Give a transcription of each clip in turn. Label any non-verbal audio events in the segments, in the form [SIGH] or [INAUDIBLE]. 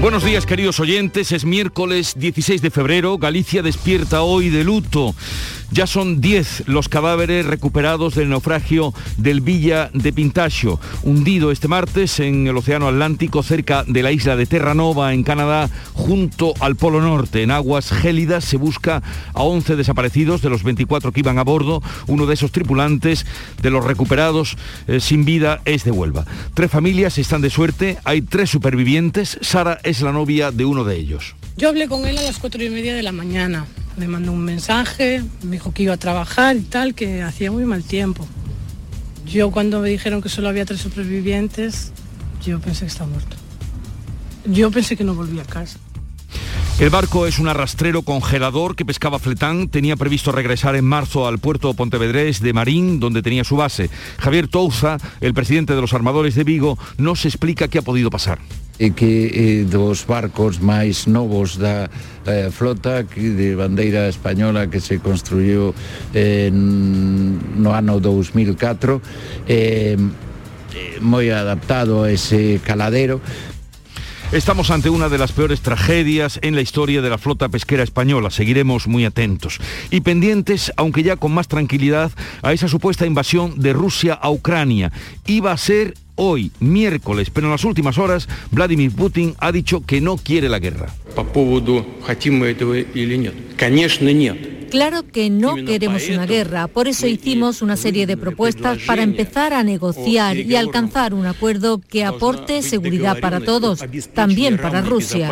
Buenos días queridos oyentes, es miércoles 16 de febrero, Galicia despierta hoy de luto. Ya son 10 los cadáveres recuperados del naufragio del Villa de Pintacho, hundido este martes en el Océano Atlántico cerca de la isla de Terranova en Canadá, junto al Polo Norte. En aguas gélidas se busca a 11 desaparecidos de los 24 que iban a bordo. Uno de esos tripulantes de los recuperados eh, sin vida es de Huelva. Tres familias están de suerte, hay tres supervivientes. Sara es la novia de uno de ellos. Yo hablé con él a las cuatro y media de la mañana. Me mandó un mensaje, me dijo que iba a trabajar y tal, que hacía muy mal tiempo. Yo cuando me dijeron que solo había tres supervivientes, yo pensé que estaba muerto. Yo pensé que no volvía a casa. El barco es un arrastrero congelador que pescaba Fletán. Tenía previsto regresar en marzo al puerto Pontevedrés de Marín, donde tenía su base. Javier Touza, el presidente de los armadores de Vigo, nos explica qué ha podido pasar. E que eh, dos barcos máis novos da eh, flota que de bandeira española que se construiu eh, no ano 2004 eh, moi adaptado a ese caladero Estamos ante una de las peores tragedias en la historia de la flota pesquera española. Seguiremos muy atentos y pendientes, aunque ya con más tranquilidad, a esa supuesta invasión de Rusia a Ucrania. Iba a ser hoy, miércoles, pero en las últimas horas Vladimir Putin ha dicho que no quiere la guerra. Claro que no queremos una guerra, por eso hicimos una serie de propuestas para empezar a negociar y alcanzar un acuerdo que aporte seguridad para todos, también para Rusia.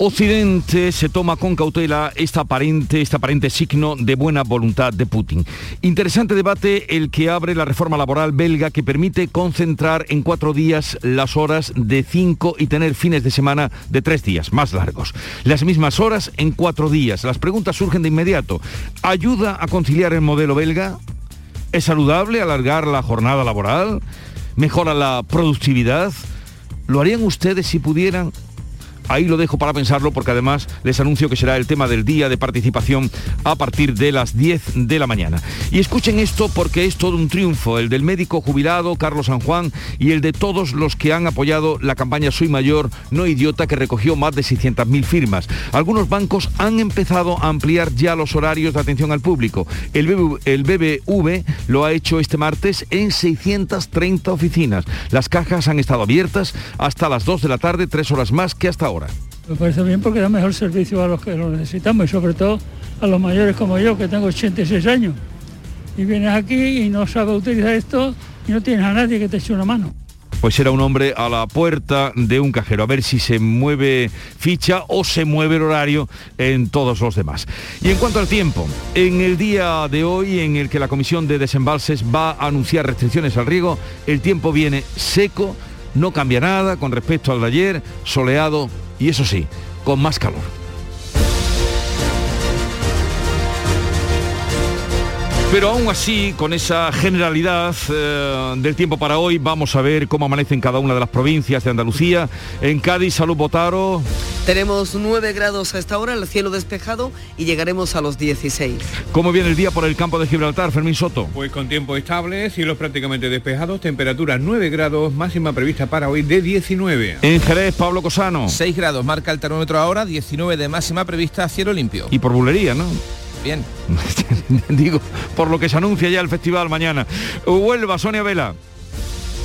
Occidente se toma con cautela esta aparente, este aparente signo de buena voluntad de Putin. Interesante debate el que abre la reforma laboral belga que permite concentrar en cuatro días las horas de cinco y tener fines de semana de tres días, más largos. Las mismas horas en cuatro días. Las preguntas surgen de inmediato. ¿Ayuda a conciliar el modelo belga? ¿Es saludable alargar la jornada laboral? ¿Mejora la productividad? ¿Lo harían ustedes si pudieran? Ahí lo dejo para pensarlo porque además les anuncio que será el tema del día de participación a partir de las 10 de la mañana. Y escuchen esto porque es todo un triunfo, el del médico jubilado Carlos San Juan y el de todos los que han apoyado la campaña Soy Mayor, no idiota que recogió más de 600.000 firmas. Algunos bancos han empezado a ampliar ya los horarios de atención al público. El, BBV, lo ha hecho este martes en 630 oficinas. Las cajas han estado abiertas hasta las 2 de la tarde, tres horas más que hasta ahora. Me parece bien porque da mejor servicio a los que lo necesitamos y sobre todo a los mayores como yo, que tengo 86 años. Y vienes aquí y no sabes utilizar esto y no tienes a nadie que te eche una mano. Pues era un hombre a la puerta de un cajero, a ver si se mueve ficha o se mueve el horario en todos los demás. Y en cuanto al tiempo, en el día de hoy en el que la Comisión de Desembalses va a anunciar restricciones al riego, el tiempo viene seco, no cambia nada con respecto al de ayer, soleado y eso sí, con más calor. Pero aún así, con esa generalidad eh, del tiempo para hoy, vamos a ver cómo amanece en cada una de las provincias de Andalucía. En Cádiz, Salud Botaro. Tenemos 9 grados a esta hora, el cielo despejado y llegaremos a los 16. ¿Cómo viene el día por el campo de Gibraltar, Fermín Soto? Pues con tiempo estable, cielos prácticamente despejados, temperatura 9 grados, máxima prevista para hoy de 19. En Jerez, Pablo Cosano. 6 grados marca el termómetro ahora, 19 de máxima prevista, cielo limpio. Y por bulería, ¿no? Bien. [LAUGHS] Digo, por lo que se anuncia ya el festival mañana. Huelva, Sonia Vela.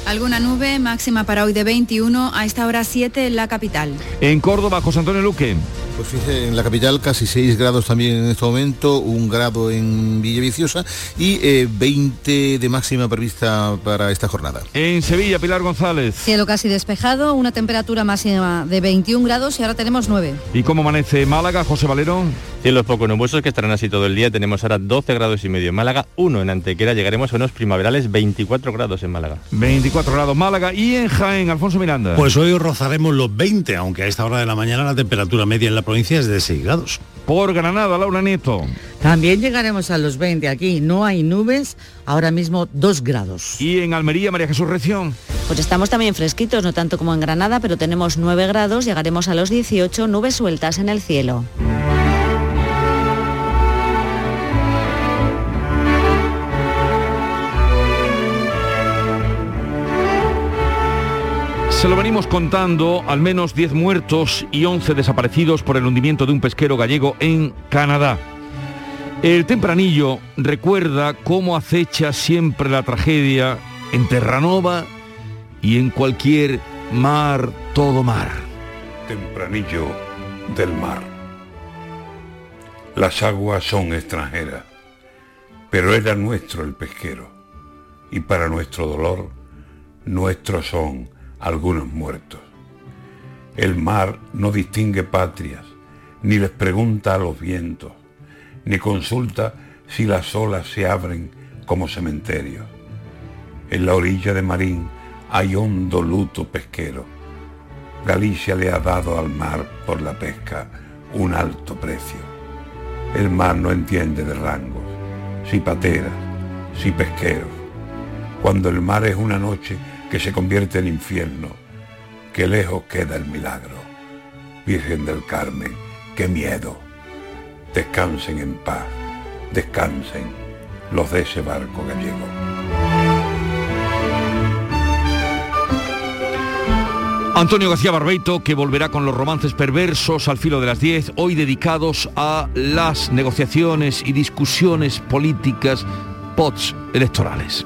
Alguna nube máxima para hoy de 21, a esta hora 7 en la capital. En Córdoba, José Antonio Luque. Pues fíjese, en la capital casi 6 grados también en este momento, un grado en Villaviciosa y eh, 20 de máxima prevista para esta jornada. En Sevilla, Pilar González. Cielo casi despejado, una temperatura máxima de 21 grados y ahora tenemos 9. ¿Y cómo amanece Málaga, José Valero? Cielos poco nubosos que estarán así todo el día. Tenemos ahora 12 grados y medio en Málaga, 1 en Antequera. Llegaremos a unos primaverales 24 grados en Málaga. 24 grados Málaga y en Jaén, Alfonso Miranda. Pues hoy rozaremos los 20, aunque a esta hora de la mañana la temperatura media en la provincia es de 6 grados. Por Granada, Laura Nieto. También llegaremos a los 20 aquí. No hay nubes, ahora mismo 2 grados. Y en Almería, María Jesús Reción. Pues estamos también fresquitos, no tanto como en Granada, pero tenemos 9 grados, llegaremos a los 18, nubes sueltas en el cielo. Se lo venimos contando, al menos 10 muertos y 11 desaparecidos por el hundimiento de un pesquero gallego en Canadá. El tempranillo recuerda cómo acecha siempre la tragedia en Terranova y en cualquier mar, todo mar. Tempranillo del mar. Las aguas son extranjeras, pero era nuestro el pesquero, y para nuestro dolor, nuestros son algunos muertos. El mar no distingue patrias, ni les pregunta a los vientos, ni consulta si las olas se abren como cementerios. En la orilla de Marín hay hondo luto pesquero. Galicia le ha dado al mar por la pesca un alto precio. El mar no entiende de rangos, si pateras, si pesqueros. Cuando el mar es una noche que se convierte en infierno, que lejos queda el milagro. Virgen del Carmen, qué miedo. Descansen en paz, descansen los de ese barco gallego. Antonio García Barbeito, que volverá con los romances perversos al filo de las 10, hoy dedicados a las negociaciones y discusiones políticas post electorales.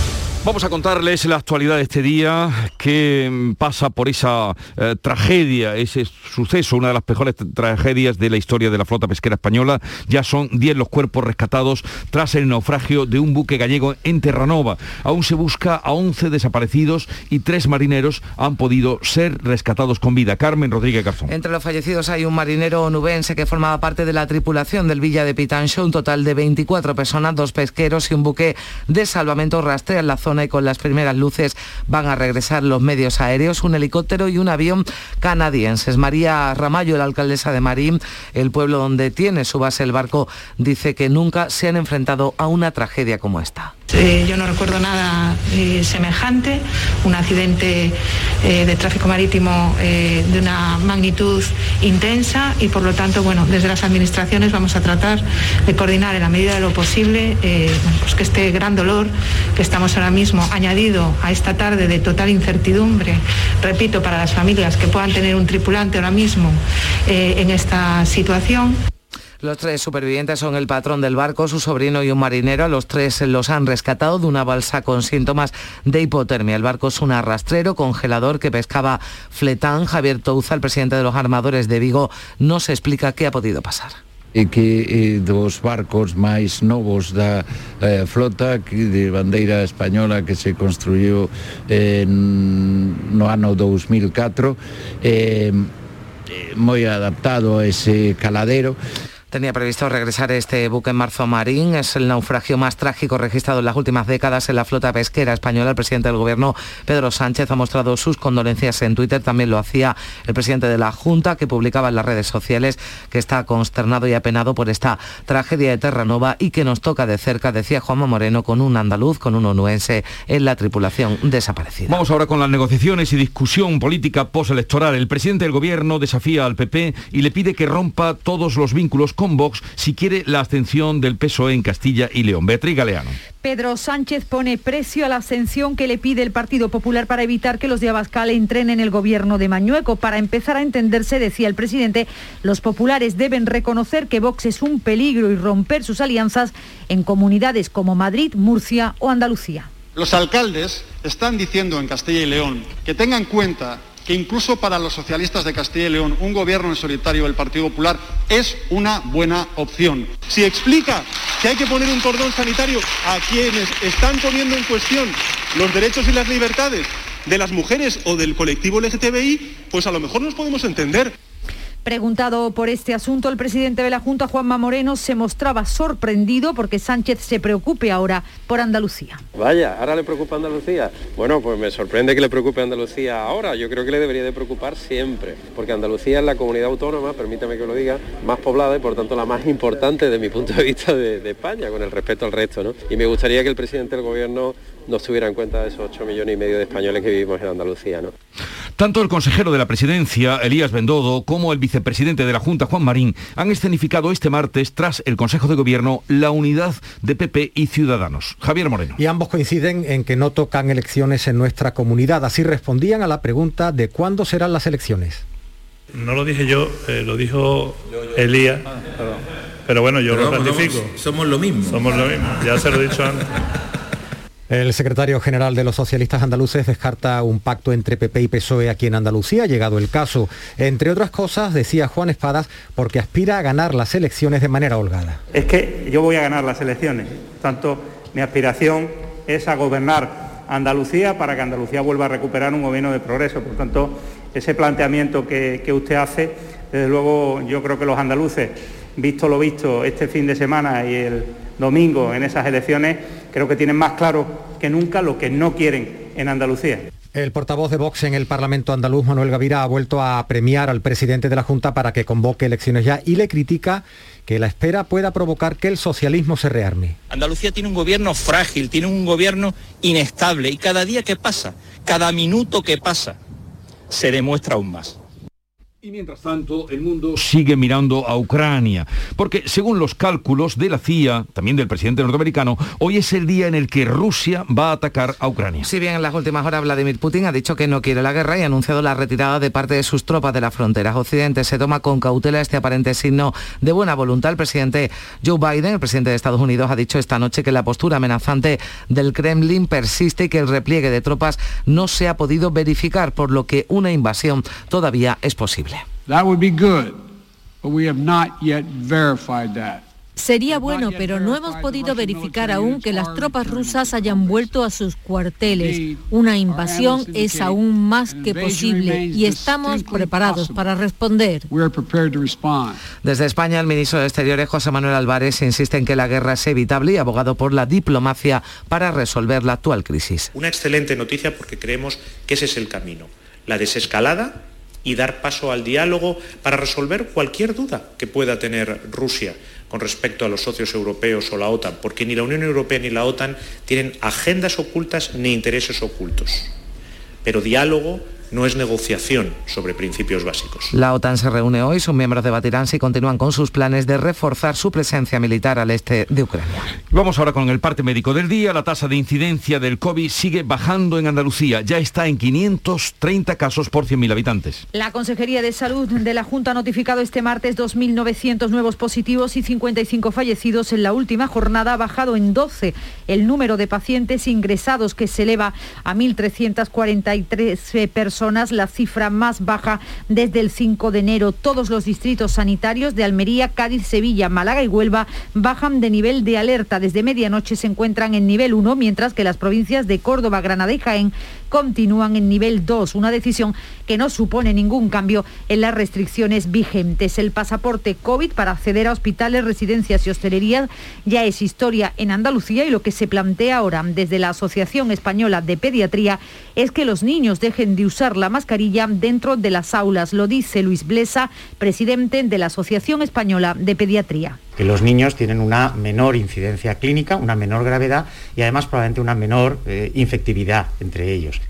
Vamos a contarles la actualidad de este día que pasa por esa eh, tragedia, ese suceso, una de las mejores tragedias de la historia de la flota pesquera española. Ya son 10 los cuerpos rescatados tras el naufragio de un buque gallego en Terranova. Aún se busca a 11 desaparecidos y tres marineros han podido ser rescatados con vida. Carmen Rodríguez Garzón. Entre los fallecidos hay un marinero nubense que formaba parte de la tripulación del Villa de Pitancho, un total de 24 personas, dos pesqueros y un buque de salvamento rastrean la zona y con las primeras luces van a regresar los medios aéreos, un helicóptero y un avión canadienses. María Ramallo, la alcaldesa de Marín, el pueblo donde tiene su base el barco, dice que nunca se han enfrentado a una tragedia como esta. Eh, yo no recuerdo nada eh, semejante, un accidente eh, de tráfico marítimo de una magnitud intensa y por lo tanto, bueno, desde las administraciones vamos a tratar de coordinar en la medida de lo posible pues que este gran dolor que estamos ahora mismo añadido a esta tarde de total incertidumbre, repito, para las familias que puedan tener un tripulante ahora mismo en esta situación. Los tres supervivientes son el patrón del barco, su sobrino y un marinero. Los tres los han rescatado de una balsa con síntomas de hipotermia. El barco es un arrastrero congelador que pescaba fletán. Javier Touza, el presidente de los armadores de Vigo, no se explica qué ha podido pasar. e que eh, dos barcos máis novos da eh, flota que de bandeira española que se construiu eh, no ano 2004 eh, moi adaptado a ese caladero Tenía previsto regresar este buque en marzo marín. Es el naufragio más trágico registrado en las últimas décadas en la flota pesquera española. El presidente del gobierno, Pedro Sánchez, ha mostrado sus condolencias en Twitter. También lo hacía el presidente de la Junta, que publicaba en las redes sociales que está consternado y apenado por esta tragedia de Terranova y que nos toca de cerca, decía Juanma Moreno, con un andaluz, con un onuense en la tripulación desaparecida. Vamos ahora con las negociaciones y discusión política postelectoral. El presidente del gobierno desafía al PP y le pide que rompa todos los vínculos con Vox si quiere la abstención del PSOE en Castilla y León. Beatriz Galeano. Pedro Sánchez pone precio a la ascensión que le pide el Partido Popular para evitar que los de Abascal entren en el gobierno de Mañueco. Para empezar a entenderse, decía el presidente, los populares deben reconocer que Vox es un peligro y romper sus alianzas en comunidades como Madrid, Murcia o Andalucía. Los alcaldes están diciendo en Castilla y León que tengan en cuenta que incluso para los socialistas de Castilla y León un gobierno en solitario del Partido Popular es una buena opción. Si explica que hay que poner un cordón sanitario a quienes están poniendo en cuestión los derechos y las libertades de las mujeres o del colectivo LGTBI, pues a lo mejor nos podemos entender. Preguntado por este asunto, el presidente de la Junta, Juanma Moreno, se mostraba sorprendido porque Sánchez se preocupe ahora por Andalucía. Vaya, ahora le preocupa Andalucía. Bueno, pues me sorprende que le preocupe Andalucía ahora. Yo creo que le debería de preocupar siempre, porque Andalucía es la comunidad autónoma, permítame que lo diga, más poblada y por tanto la más importante desde mi punto de vista de, de España, con el respeto al resto. ¿no? Y me gustaría que el presidente del gobierno nos tuviera en cuenta de esos 8 millones y medio de españoles que vivimos en Andalucía. ¿no? Tanto el consejero de la presidencia, Elías Bendodo, como el vicepresidente de la Junta, Juan Marín, han escenificado este martes, tras el Consejo de Gobierno, la unidad de PP y Ciudadanos. Javier Moreno. Y ambos coinciden en que no tocan elecciones en nuestra comunidad. Así respondían a la pregunta de cuándo serán las elecciones. No lo dije yo, eh, lo dijo Elías. Pero bueno, yo Pero lo vamos, ratifico. somos- somos lo mismo. Somos lo mismo, ya se lo he dicho antes. [LAUGHS] El secretario general de los socialistas andaluces descarta un pacto entre PP y PSOE aquí en Andalucía, llegado el caso. Entre otras cosas, decía Juan Espadas, porque aspira a ganar las elecciones de manera holgada. Es que yo voy a ganar las elecciones. Tanto, mi aspiración es a gobernar Andalucía para que Andalucía vuelva a recuperar un gobierno de progreso. Por tanto, ese planteamiento que, que usted hace, desde luego yo creo que los andaluces, visto lo visto este fin de semana y el domingo en esas elecciones, creo que tienen más claro que nunca lo que no quieren en Andalucía. El portavoz de Vox en el Parlamento andaluz, Manuel Gavira, ha vuelto a premiar al presidente de la Junta para que convoque elecciones ya y le critica que la espera pueda provocar que el socialismo se rearme. Andalucía tiene un gobierno frágil, tiene un gobierno inestable y cada día que pasa, cada minuto que pasa, se demuestra aún más. Y mientras tanto, el mundo sigue mirando a Ucrania, porque según los cálculos de la CIA, también del presidente norteamericano, hoy es el día en el que Rusia va a atacar a Ucrania. Si bien en las últimas horas Vladimir Putin ha dicho que no quiere la guerra y ha anunciado la retirada de parte de sus tropas de la frontera occidente, se toma con cautela este aparente signo de buena voluntad. El presidente Joe Biden, el presidente de Estados Unidos, ha dicho esta noche que la postura amenazante del Kremlin persiste y que el repliegue de tropas no se ha podido verificar, por lo que una invasión todavía es posible. That would be good, but we have not yet verified that. Sería bueno, pero no hemos podido verificar aún que las tropas rusas hayan vuelto a sus cuarteles. Una invasión es aún más que posible y estamos preparados para responder. We're prepared to respond. Desde España, el ministro de Exteriores, José Manuel Álvarez, insiste en que la guerra es evitable y abogado por la diplomacia para resolver la actual crisis. Una excelente noticia porque creemos que ese es el camino. La desescalada y dar paso al diálogo para resolver cualquier duda que pueda tener Rusia con respecto a los socios europeos o la OTAN, porque ni la Unión Europea ni la OTAN tienen agendas ocultas ni intereses ocultos. Pero diálogo no es negociación sobre principios básicos. La OTAN se reúne hoy, sus miembros debatirán si continúan con sus planes de reforzar su presencia militar al este de Ucrania. Vamos ahora con el parte médico del día. La tasa de incidencia del COVID sigue bajando en Andalucía. Ya está en 530 casos por 100.000 habitantes. La Consejería de Salud de la Junta ha notificado este martes 2.900 nuevos positivos y 55 fallecidos. En la última jornada ha bajado en 12 el número de pacientes ingresados, que se eleva a 1.343 personas, la cifra más baja desde el 5 de enero. Todos los distritos sanitarios de Almería, Cádiz, Sevilla, Málaga y Huelva bajan de nivel de alerta. Desde medianoche se encuentran en nivel 1, mientras que las provincias de Córdoba, Granada y Jaén continúan en nivel 2, una decisión que no supone ningún cambio en las restricciones vigentes. El pasaporte COVID para acceder a hospitales, residencias y hostelería ya es historia en Andalucía y lo que se plantea ahora desde la Asociación Española de Pediatría es que los niños dejen de usar la mascarilla dentro de las aulas. Lo dice Luis Blesa, presidente de la Asociación Española de Pediatría los niños tienen una menor incidencia clínica, una menor gravedad y además probablemente una menor eh, infectividad entre ellos.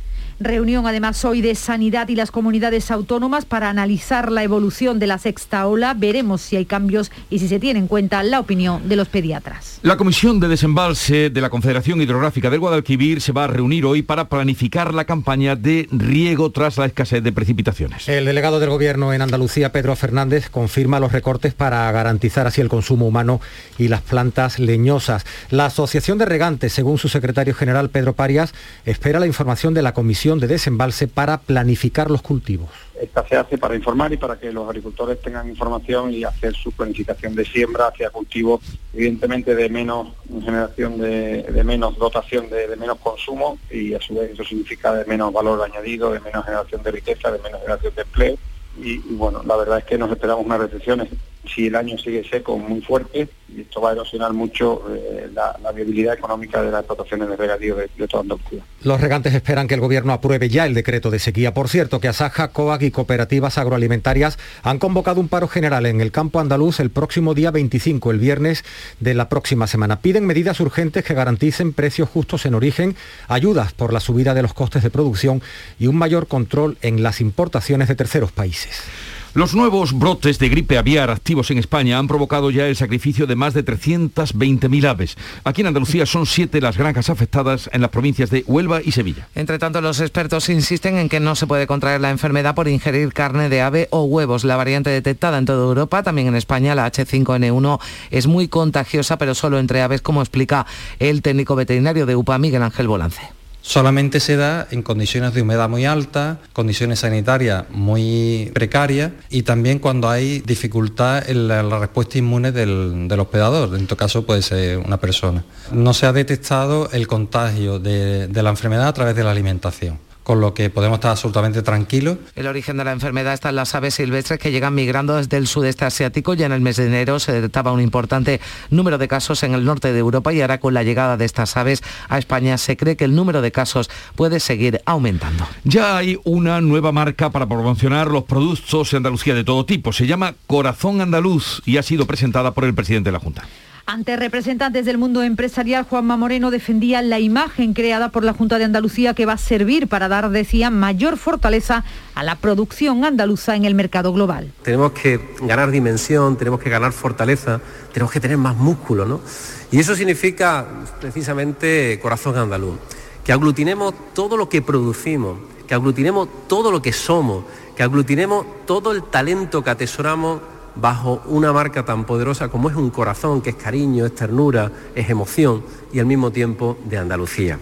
Reunión además hoy de Sanidad y las comunidades autónomas para analizar la evolución de la sexta ola. Veremos si hay cambios y si se tiene en cuenta la opinión de los pediatras. La Comisión de Desembalse de la Confederación Hidrográfica del Guadalquivir se va a reunir hoy para planificar la campaña de riego tras la escasez de precipitaciones. El delegado del Gobierno en Andalucía, Pedro Fernández, confirma los recortes para garantizar así el consumo humano y las plantas leñosas. La Asociación de Regantes, según su secretario general Pedro Parias, espera la información de la Comisión de Desembalse para planificar los cultivos. Esta se hace para informar y para que los agricultores tengan información y hacer su planificación de siembra hacia cultivos, evidentemente de menos generación de, menos dotación, de, de, menos consumo y a su vez eso significa de menos valor añadido, de menos generación de riqueza, de menos generación de empleo y, bueno, la verdad es que nos esperamos unas recesiones si el año sigue seco muy fuerte y esto va a erosionar mucho eh, la, viabilidad económica de las explotaciones de regadío de, de toda Andalucía. Los regantes esperan que el gobierno apruebe ya el decreto de sequía. Por cierto, que Asaja, COAG y cooperativas agroalimentarias han convocado un paro general en el campo andaluz el próximo día 25, el viernes de la próxima semana. Piden medidas urgentes que garanticen precios justos en origen, ayudas por la subida de los costes de producción y un mayor control en las importaciones de terceros países. Los nuevos brotes de gripe aviar activos en España han provocado ya el sacrificio de más de 320.000 aves. Aquí en Andalucía son siete las granjas afectadas en las provincias de Huelva y Sevilla. Entre tanto, los expertos insisten en que no se puede contraer la enfermedad por ingerir carne de ave o huevos. La variante detectada en toda Europa, también en España, la H5N1, es muy contagiosa, pero solo entre aves, como explica el técnico veterinario de UPA, Miguel Ángel Bolance solamente se da en condiciones de humedad muy alta, condiciones sanitarias muy precarias y también cuando hay dificultad en la, respuesta inmune del, hospedador, en tu caso puede ser una persona. No se ha detectado el contagio de la enfermedad a través de la alimentación con lo que podemos estar absolutamente tranquilos. El origen de la enfermedad está en las aves silvestres que llegan migrando desde el sudeste asiático. Ya en el mes de enero se detectaba un importante número de casos en el norte de Europa y ahora con la llegada de estas aves a España se cree que el número de casos puede seguir aumentando. Ya hay una nueva marca para promocionar los productos de Andalucía de todo tipo. Se llama Corazón Andaluz y ha sido presentada por el presidente de la Junta. Ante representantes del mundo empresarial, Juanma Moreno defendía la imagen creada por la Junta de Andalucía que va a servir para dar, decía, mayor fortaleza a la producción andaluza en el mercado global. Tenemos que ganar dimensión, tenemos que ganar fortaleza, tenemos que tener más músculo, ¿no? Y eso significa precisamente corazón andaluz, que aglutinemos todo lo que producimos, que aglutinemos todo lo que somos, que aglutinemos todo el talento que atesoramos bajo una marca tan poderosa como es un corazón, que es cariño, es ternura, es emoción y al mismo tiempo de Andalucía.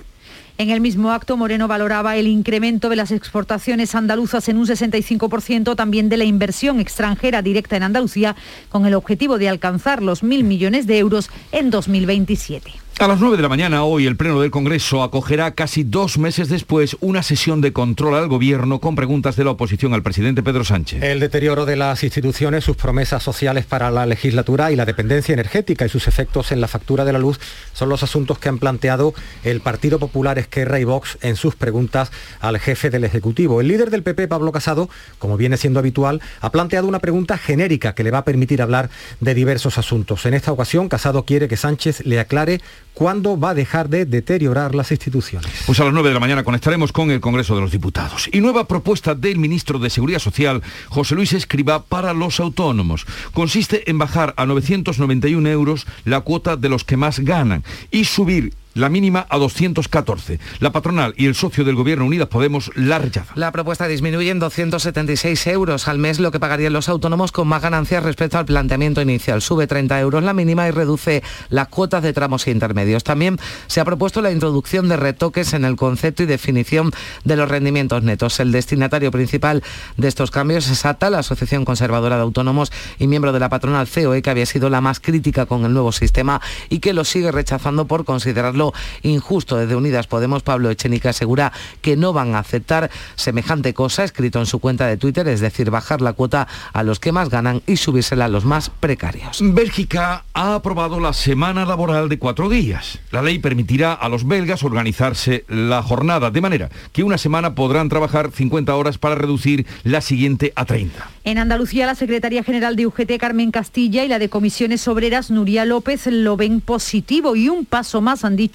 En el mismo acto, Moreno valoraba el incremento de las exportaciones andaluzas en un 65%, también de la inversión extranjera directa en Andalucía, con el objetivo de alcanzar los mil millones de euros en 2027. A las 9 de la mañana hoy el Pleno del Congreso acogerá casi dos meses después una sesión de control al Gobierno con preguntas de la oposición al presidente Pedro Sánchez. El deterioro de las instituciones, sus promesas sociales para la legislatura y la dependencia energética y sus efectos en la factura de la luz son los asuntos que han planteado el Partido Popular Esquerra y Vox en sus preguntas al jefe del Ejecutivo. El líder del PP, Pablo Casado, como viene siendo habitual, ha planteado una pregunta genérica que le va a permitir hablar de diversos asuntos. En esta ocasión, Casado quiere que Sánchez le aclare ¿Cuándo va a dejar de deteriorar las instituciones? Pues a las 9 de la mañana conectaremos con el Congreso de los Diputados. Y nueva propuesta del ministro de Seguridad Social, José Luis Escriba, para los autónomos. Consiste en bajar a 991 euros la cuota de los que más ganan y subir la mínima a 214. La patronal y el socio del Gobierno Unidas Podemos la rechazan. La propuesta disminuye en 276 euros al mes lo que pagarían los autónomos con más ganancias respecto al planteamiento inicial. Sube 30 euros la mínima y reduce las cuotas de tramos intermedios. También se ha propuesto la introducción de retoques en el concepto y definición de los rendimientos netos. El destinatario principal de estos cambios es ATA, la Asociación Conservadora de Autónomos y miembro de la patronal COE, que había sido la más crítica con el nuevo sistema y que lo sigue rechazando por considerarlo injusto. Desde Unidas Podemos, Pablo Echenique asegura que no van a aceptar semejante cosa, escrito en su cuenta de Twitter, es decir, bajar la cuota a los que más ganan y subírsela a los más precarios. Bélgica ha aprobado la semana laboral de cuatro días. La ley permitirá a los belgas organizarse la jornada, de manera que una semana podrán trabajar 50 horas para reducir la siguiente a 30. En Andalucía, la secretaria general de UGT, Carmen Castilla, y la de Comisiones Obreras, Nuria López, lo ven positivo y un paso más, han dicho,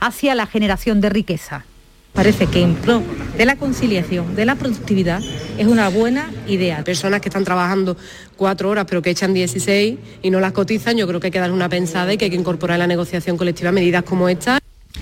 hacia la generación de riqueza Parece que en pro de la conciliación, de la productividad, es una buena idea. Personas que están trabajando cuatro horas pero que echan 16 y no las cotizan, yo creo que hay que dar una pensada y que hay que incorporar en la negociación colectiva medidas como esta.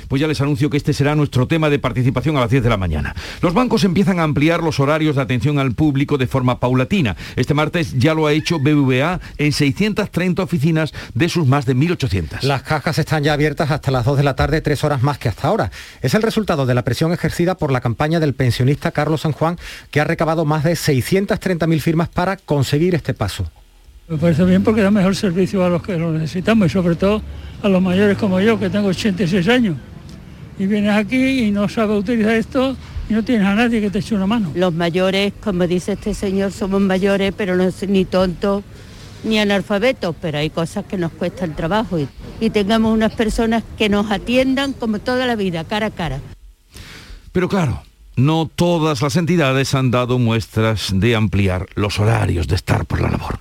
Pues ya les anuncio que este será nuestro tema de participación a las 10 de la mañana. Los bancos empiezan a ampliar los horarios de atención al público de forma paulatina. Este martes ya lo ha hecho BVA en 630 oficinas de sus más de 1.800. Las cajas están ya abiertas hasta las 2 de la tarde, tres horas más que hasta ahora. Es el resultado de la presión ejercida por la campaña del pensionista Carlos San Juan, que ha recabado más de 630.000 firmas para conseguir este paso. Me parece bien porque da mejor servicio a los que lo necesitamos y sobre todo a los mayores como yo, que tengo 86 años. Y vienes aquí y no sabes utilizar esto y no tienes a nadie que te eche una mano. Los mayores, como dice este señor, somos mayores, pero no es ni tontos ni analfabetos, pero hay cosas que nos cuesta el trabajo y, y tengamos unas personas que nos atiendan como toda la vida, cara a cara. Pero claro, no todas las entidades han dado muestras de ampliar los horarios de estar por la labor.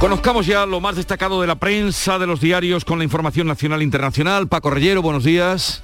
Conozcamos ya lo más destacado de la prensa, de los diarios, con la información nacional e internacional. Paco Rellero, buenos días.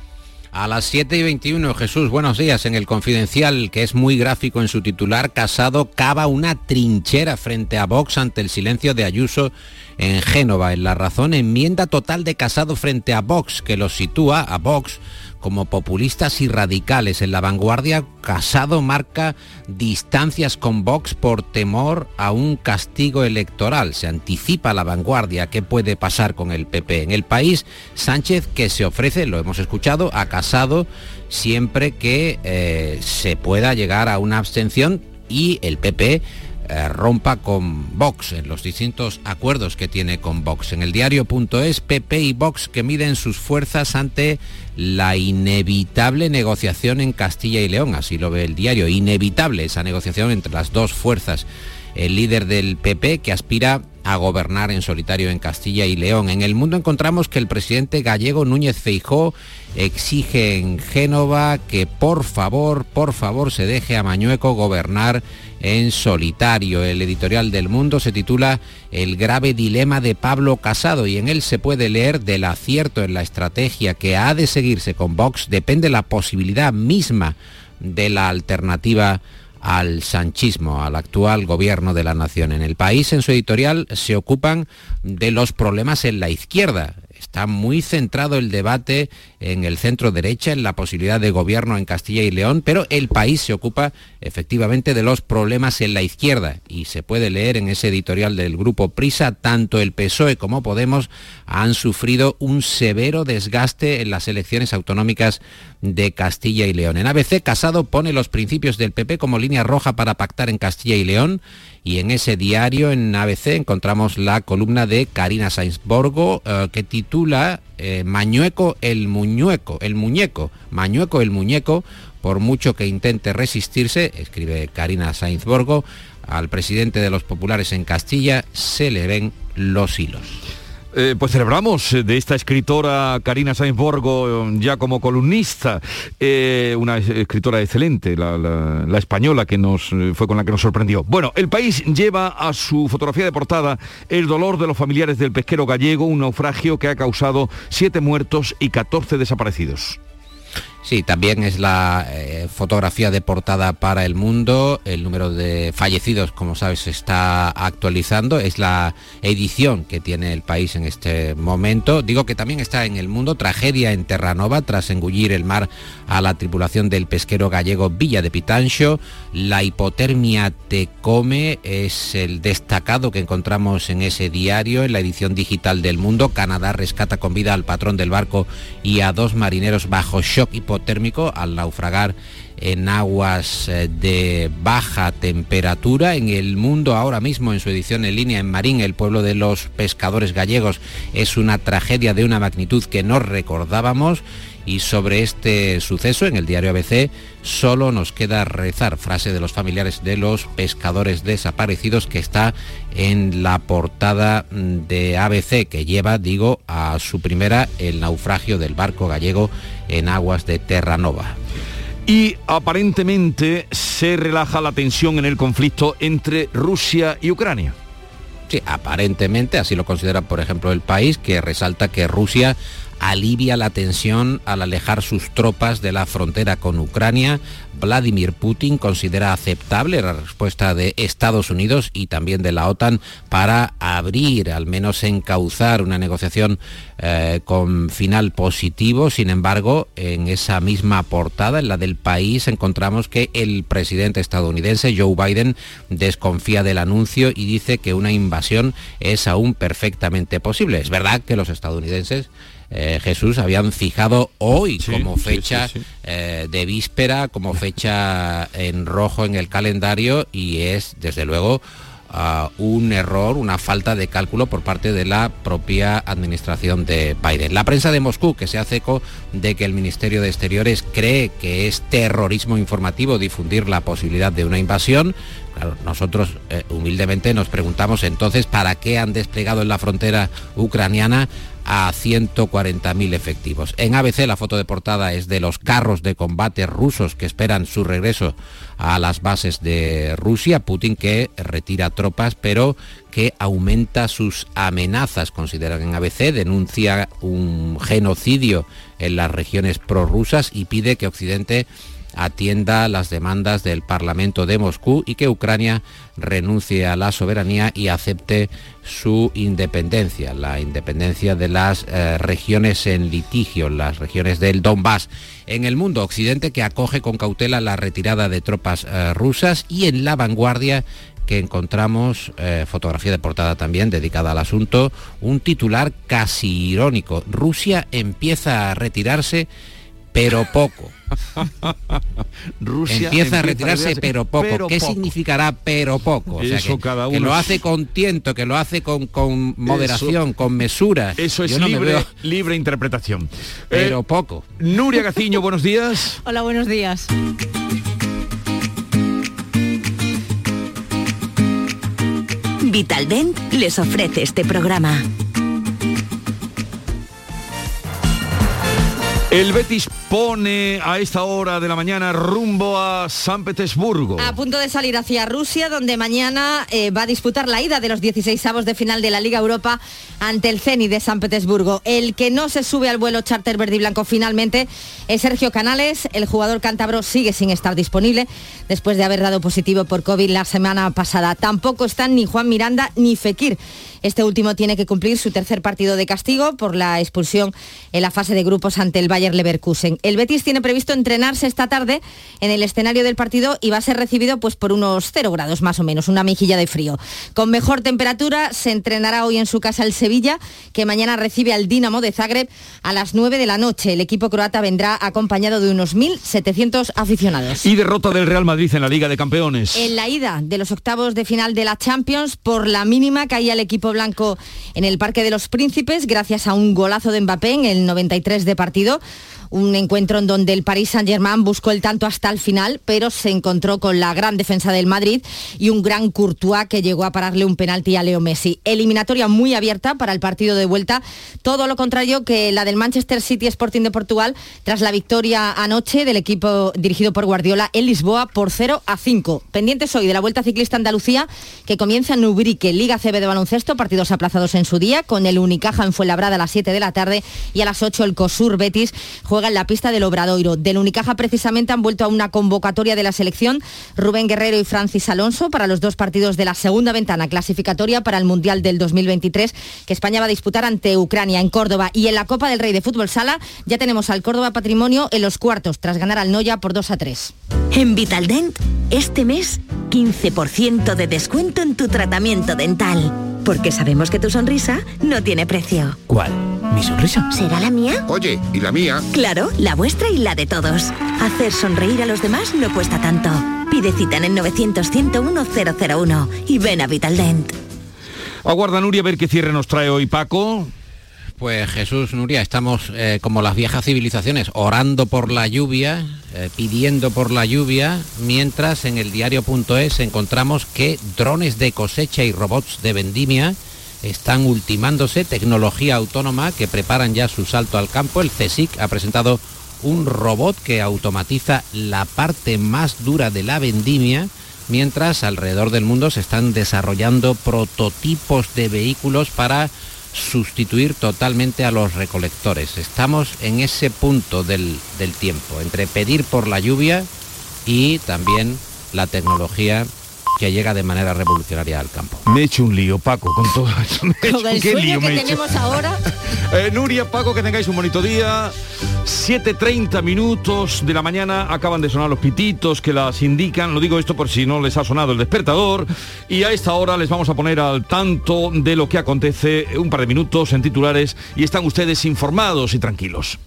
A las 7 y 21, Jesús, buenos días. En el Confidencial, que es muy gráfico en su titular, Casado cava una trinchera frente a Vox ante el silencio de Ayuso en Génova. En La Razón, enmienda total de Casado frente a Vox, que lo sitúa a Vox como populistas y radicales. En la vanguardia, Casado marca distancias con Vox por temor a un castigo electoral. Se anticipa la vanguardia. ¿Qué puede pasar con el PP? En el país, Sánchez que se ofrece, lo hemos escuchado, a Casado siempre que eh, se pueda llegar a una abstención y el PP eh, rompa con Vox en los distintos acuerdos que tiene con Vox. En el diario.es, PP y Vox que miden sus fuerzas ante la inevitable negociación en Castilla y León, así lo ve el diario, inevitable esa negociación entre las dos fuerzas. El líder del PP que aspira a gobernar en solitario en Castilla y León. En el mundo encontramos que el presidente gallego Núñez Feijó exige en Génova que por favor, por favor se deje a Mañueco gobernar en solitario. El editorial del Mundo se titula El grave dilema de Pablo Casado y en él se puede leer del acierto en la estrategia que ha de seguirse con Vox depende la posibilidad misma de la alternativa al sanchismo, al actual gobierno de la nación. En el país, en su editorial, se ocupan de los problemas en la izquierda. Está muy centrado el debate en el centro derecha, en la posibilidad de gobierno en Castilla y León, pero el país se ocupa efectivamente de los problemas en la izquierda y se puede leer en ese editorial del grupo Prisa, tanto el PSOE como Podemos han sufrido un severo desgaste en las elecciones autonómicas de Castilla y León. En ABC, Casado pone los principios del PP como línea roja para pactar en Castilla y León y en ese diario, en ABC, encontramos la columna de Karina Sainsborgo eh, que titula eh, Mañueco el muñeco, el muñeco, Mañueco el muñeco, por mucho que intente resistirse, escribe Karina Sainsborgo, al presidente de los populares en Castilla se le ven los hilos. Eh, pues celebramos eh, de esta escritora Karina Sainz Borgo ya como columnista, eh, una escritora excelente, la, española que nos fue con la que nos sorprendió. Bueno, el país lleva a su fotografía de portada el dolor de los familiares del pesquero gallego, un naufragio que ha causado siete muertos y 14 desaparecidos. Sí, también es la eh, fotografía de portada para el mundo. El número de fallecidos, como sabes, se está actualizando. Es la edición que tiene el país en este momento. Digo que también está en el mundo tragedia en Terranova tras engullir el mar a la tripulación del pesquero gallego Villa de Pitancho. La hipotermia te come es el destacado que encontramos en ese diario, en la edición digital del mundo. Canadá rescata con vida al patrón del barco y a dos marineros bajo shock térmico al naufragar en aguas eh, de baja temperatura. En el mundo ahora mismo, en su edición en línea en Marín, el pueblo de los pescadores gallegos es una tragedia de una magnitud que no recordábamos y sobre este suceso en el diario ABC solo nos queda rezar, frase de los familiares de los pescadores desaparecidos que está en la portada de ABC que lleva, digo, a su primera el naufragio del barco gallego en aguas de Terranova. Y aparentemente se relaja la tensión en el conflicto entre Rusia y Ucrania. Sí, aparentemente, así lo considera, por ejemplo, el país, que resalta que Rusia alivia la tensión al alejar sus tropas de la frontera con Ucrania. Vladimir Putin considera aceptable la respuesta de Estados Unidos y también de la OTAN para abrir, al menos encauzar una negociación eh, con final positivo. Sin embargo, en esa misma portada, en la del país, encontramos que el presidente estadounidense Joe Biden desconfía del anuncio y dice que una invasión es aún perfectamente posible. Es verdad que los estadounidenses eh, Jesús habían fijado hoy como fecha eh, de víspera, como fecha en rojo en el calendario y es desde luego ah, un error, una falta de cálculo por parte de la propia administración de Biden. La prensa de Moscú, que se hace eco de que el Ministerio de Exteriores cree que es terrorismo informativo difundir la posibilidad de una invasión, Claro, nosotros eh, humildemente nos preguntamos entonces para qué han desplegado en la frontera ucraniana a 140.000 efectivos. En ABC la foto de portada es de los carros de combate rusos que esperan su regreso a las bases de Rusia. Putin que retira tropas pero que aumenta sus amenazas, consideran en ABC, denuncia un genocidio en las regiones prorrusas y pide que Occidente atienda las demandas del Parlamento de Moscú y que Ucrania renuncie a la soberanía y acepte su independencia, la independencia de las eh, regiones en litigio, las regiones del Donbass. En el mundo occidente que acoge con cautela la retirada de tropas eh, rusas y en la vanguardia que encontramos, eh, fotografía de portada también dedicada al asunto, un titular casi irónico. Rusia empieza a retirarse, pero poco. [LAUGHS] Rusia empieza, a retirarse, pero poco. ¿Qué significará pero poco? eso cada uno que lo hace con tiento, que lo hace con, con moderación, con mesura. Eso es libre, libre interpretación. Pero eh, poco. Nuria Gaciño, buenos días. [LAUGHS] Hola, buenos días. Vitaldent les ofrece este programa. El Betis pone a esta hora de la mañana rumbo a San Petersburgo. A punto de salir hacia Rusia, donde mañana eh, va a disputar la ida de los 16 avos de final de la Liga Europa ante el Ceni de San Petersburgo. El que no se sube al vuelo charter verde y blanco finalmente es Sergio Canales. El jugador cántabro sigue sin estar disponible después de haber dado positivo por COVID la semana pasada. Tampoco están ni Juan Miranda ni Fekir. Este último tiene que cumplir su tercer partido de castigo por la expulsión en la fase de grupos ante el Bayer Leverkusen. El Betis tiene previsto entrenarse esta tarde en el escenario del partido y va a ser recibido pues, por unos 0 grados más o menos, una mejilla de frío. Con mejor temperatura se entrenará hoy en su casa el Sevilla, que mañana recibe al Dinamo de Zagreb a las 9 de la noche. El equipo croata vendrá acompañado de unos 1.700 aficionados. Y derrota del Real Madrid en la Liga de Campeones. En la ida de los octavos de final de la Champions, por la mínima caía el equipo blanco en el Parque de los Príncipes gracias a un golazo de Mbappé en el 93 de partido un encuentro en donde el Paris Saint-Germain buscó el tanto hasta el final, pero se encontró con la gran defensa del Madrid y un gran Courtois que llegó a pararle un penalti a Leo Messi. Eliminatoria muy abierta para el partido de vuelta, todo lo contrario que la del Manchester City Sporting de Portugal tras la victoria anoche del equipo dirigido por Guardiola en Lisboa por 0 a 5. Pendientes hoy de la Vuelta Ciclista Andalucía que comienza en Ubrique, Liga CB de baloncesto, partidos aplazados en su día, con el Unicaja en Fuenlabrada a las 7 de la tarde y a las 8 el COSUR Betis juega en la pista del Obradoiro. Del Unicaja precisamente han vuelto a una convocatoria de la selección Rubén Guerrero y Francis Alonso para los dos partidos de la segunda ventana clasificatoria para el Mundial del 2023 que España va a disputar ante Ucrania en Córdoba. Y en la Copa del Rey de Fútbol Sala ya tenemos al Córdoba Patrimonio en los cuartos tras ganar al Noya por 2 a 3. En Vitaldent, este mes, 15% de descuento en tu tratamiento dental. Porque sabemos que tu sonrisa no tiene precio. ¿Cuál? ¿Mi sonrisa? ¿Será la mía? Oye, ¿y la mía? Claro, la vuestra y la de todos. Hacer sonreír a los demás no cuesta tanto. Pide cita en el 900 101 001 y ven a Vitaldent. Aguarda Nuria a ver qué cierre nos trae hoy Paco. Pues Jesús, Nuria, estamos eh, como las viejas civilizaciones, orando por la lluvia, eh, pidiendo por la lluvia, mientras en el diario.es encontramos que drones de cosecha y robots de vendimia están ultimándose, tecnología autónoma que preparan ya su salto al campo. El CSIC ha presentado un robot que automatiza la parte más dura de la vendimia, mientras alrededor del mundo se están desarrollando prototipos de vehículos para sustituir totalmente a los recolectores. Estamos en ese punto del, del tiempo, entre pedir por la lluvia y también la tecnología que llega de manera revolucionaria al campo. Me he hecho un lío, Paco, con todo eso. Me he Con hecho- el ¿Qué sueño lío que me he hecho? tenemos ahora. [LAUGHS] Eh, Nuria, Paco, que tengáis un bonito día. 7.30 minutos de la mañana acaban de sonar los pititos que las indican. Lo digo esto por si no les ha sonado el despertador. Y a esta hora les vamos a poner al tanto de lo que acontece un par de minutos en titulares y están ustedes informados y tranquilos.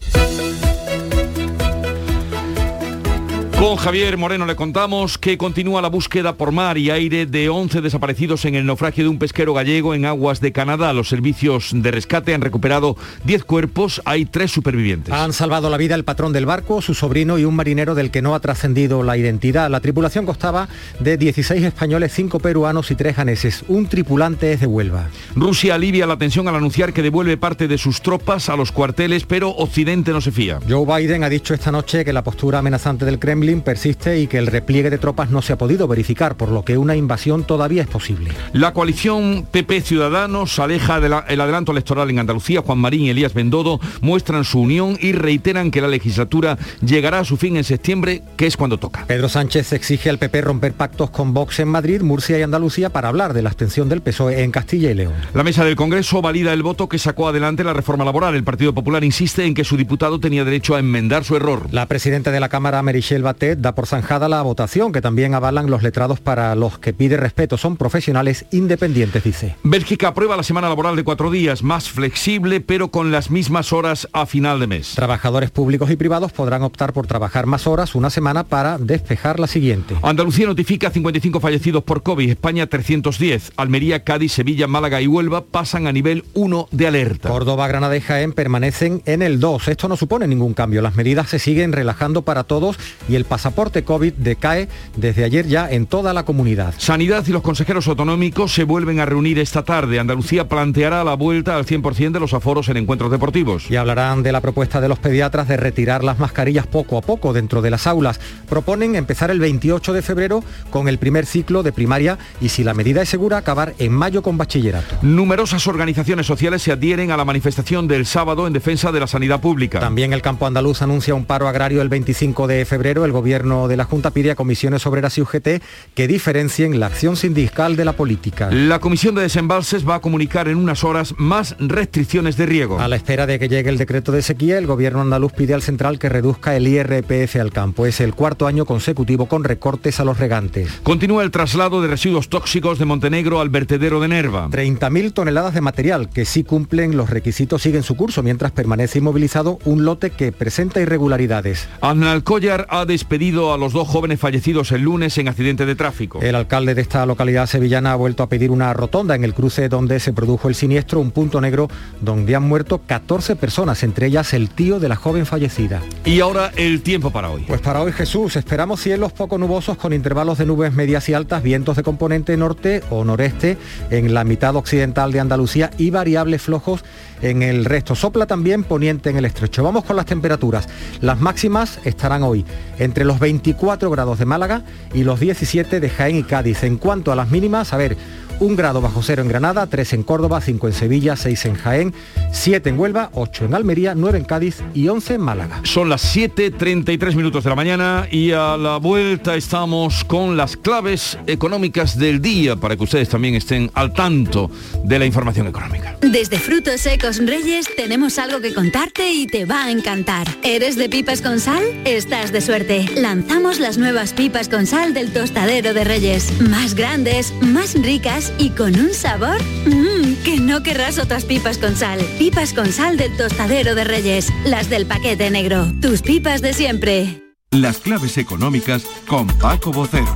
Con Javier Moreno le contamos que continúa la búsqueda por mar y aire de 11 desaparecidos en el naufragio de un pesquero gallego en aguas de Canadá. Los servicios de rescate han recuperado 10 cuerpos, hay tres supervivientes. Han salvado la vida el patrón del barco, su sobrino y un marinero del que no ha trascendido la identidad. La tripulación constaba de 16 españoles, 5 peruanos y 3 ganeses. Un tripulante es de Huelva. Rusia alivia la tensión al anunciar que devuelve parte de sus tropas a los cuarteles, pero Occidente no se fía. Joe Biden ha dicho esta noche que la postura amenazante del Kremlin persiste y que el repliegue de tropas no se ha podido verificar, por lo que una invasión todavía es posible. La coalición PP Ciudadanos aleja de la- el adelanto electoral en Andalucía. Juan Marín y Elías Bendodo muestran su unión y reiteran que la legislatura llegará a su fin en septiembre, que es cuando toca. Pedro Sánchez exige al PP romper pactos con Vox en Madrid, Murcia y Andalucía para hablar de la abstención del PSOE en Castilla y León. La mesa del Congreso valida el voto que sacó adelante la reforma laboral. El Partido Popular insiste en que su diputado tenía derecho a enmendar su error. La presidenta de la Cámara, Merichel Da por zanjada la votación que también avalan los letrados para los que pide respeto. Son profesionales independientes, dice. Bélgica aprueba la semana laboral de cuatro días, más flexible, pero con las mismas horas a final de mes. Trabajadores públicos y privados podrán optar por trabajar más horas una semana para despejar la siguiente. Andalucía notifica 55 fallecidos por COVID, España 310, Almería, Cádiz, Sevilla, Málaga y Huelva pasan a nivel 1 de alerta. Córdoba, Granada y Jaén permanecen en el 2. Esto no supone ningún cambio. Las medidas se siguen relajando para todos y el pasaporte COVID decae desde ayer ya en toda la comunidad. Sanidad y los consejeros autonómicos se vuelven a reunir esta tarde. Andalucía planteará la vuelta al 100% de los aforos en encuentros deportivos. Y hablarán de la propuesta de los pediatras de retirar las mascarillas poco a poco dentro de las aulas. Proponen empezar el 28 de febrero con el primer ciclo de primaria y si la medida es segura acabar en mayo con bachillerato. Numerosas organizaciones sociales se adhieren a la manifestación del sábado en defensa de la sanidad pública. También el campo andaluz anuncia un paro agrario el 25 de febrero. El gobierno de la Junta pide a comisiones obreras y UGT que diferencien la acción sindical de la política. La Comisión de Desembalses va a comunicar en unas horas más restricciones de riego. A la espera de que llegue el decreto de sequía, el gobierno andaluz pide al central que reduzca el IRPF al campo. Es el cuarto año consecutivo con recortes a los regantes. Continúa el traslado de residuos tóxicos de Montenegro al vertedero de Nerva. 30.000 toneladas de material que sí cumplen los requisitos siguen su curso mientras permanece inmovilizado un lote que presenta irregularidades. Analcollar ha despedido a los dos jóvenes fallecidos el lunes en accidente de tráfico. El alcalde de esta localidad sevillana ha vuelto a pedir una rotonda en el cruce donde se produjo el siniestro, un punto negro donde han muerto 14 personas, entre ellas el tío de la joven fallecida. Y ahora el tiempo para hoy. Pues para hoy Jesús, esperamos cielos poco nubosos con intervalos de nubes medias y altas, vientos de componente norte o noreste en la mitad occidental de Andalucía y variables flojos en el resto. Sopla también poniente en el estrecho. Vamos con las temperaturas. Las máximas estarán hoy entre los 24 grados de Málaga y los 17 de Jaén y Cádiz. En cuanto a las mínimas, a ver, un grado bajo cero en Granada, 3 en Córdoba, 5 en Sevilla, 6 en Jaén, 7 en Huelva, 8 en Almería, 9 en Cádiz y 11 en Málaga. Son las 7.33 minutos de la mañana y a la vuelta estamos con las claves económicas del día para que ustedes también estén al tanto de la información económica. Desde Frutos Secos Reyes tenemos algo que contarte y te va a encantar. ¿Eres de pipas con sal? Estás de suerte. Lanzamos las nuevas pipas con sal del tostadero de Reyes. Más grandes, más ricas frescas y con un sabor mmm, que no querrás otras pipas con sal. Pipas con sal del tostadero de Reyes, las del paquete negro. Tus pipas de siempre. Las claves económicas con Paco Bocero.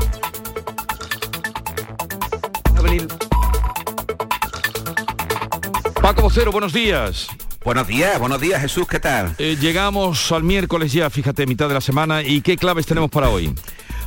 Paco Vocero, buenos días. Buenos días, buenos días Jesús, ¿qué tal? Eh, llegamos al miércoles ya, fíjate, mitad de la semana. ¿Y qué claves tenemos para hoy?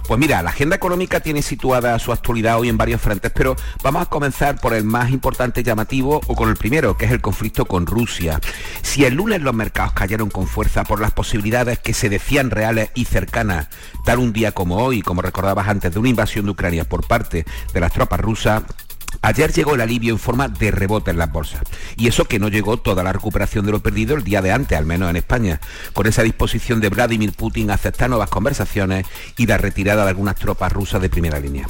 Pues mira, la agenda económica tiene situada su actualidad hoy en varios frentes, pero vamos a comenzar por el más importante llamativo o con el primero, que es el conflicto con Rusia. Si el lunes los mercados cayeron con fuerza por las posibilidades que se decían reales y cercanas, tal un día como hoy, como recordabas antes, de una invasión de Ucrania por parte de las tropas rusas, Ayer llegó el alivio en forma de rebote en las bolsas. Y eso que no llegó toda la recuperación de lo perdido el día de antes, al menos en España, con esa disposición de Vladimir Putin a aceptar nuevas conversaciones y la retirada de algunas tropas rusas de primera línea.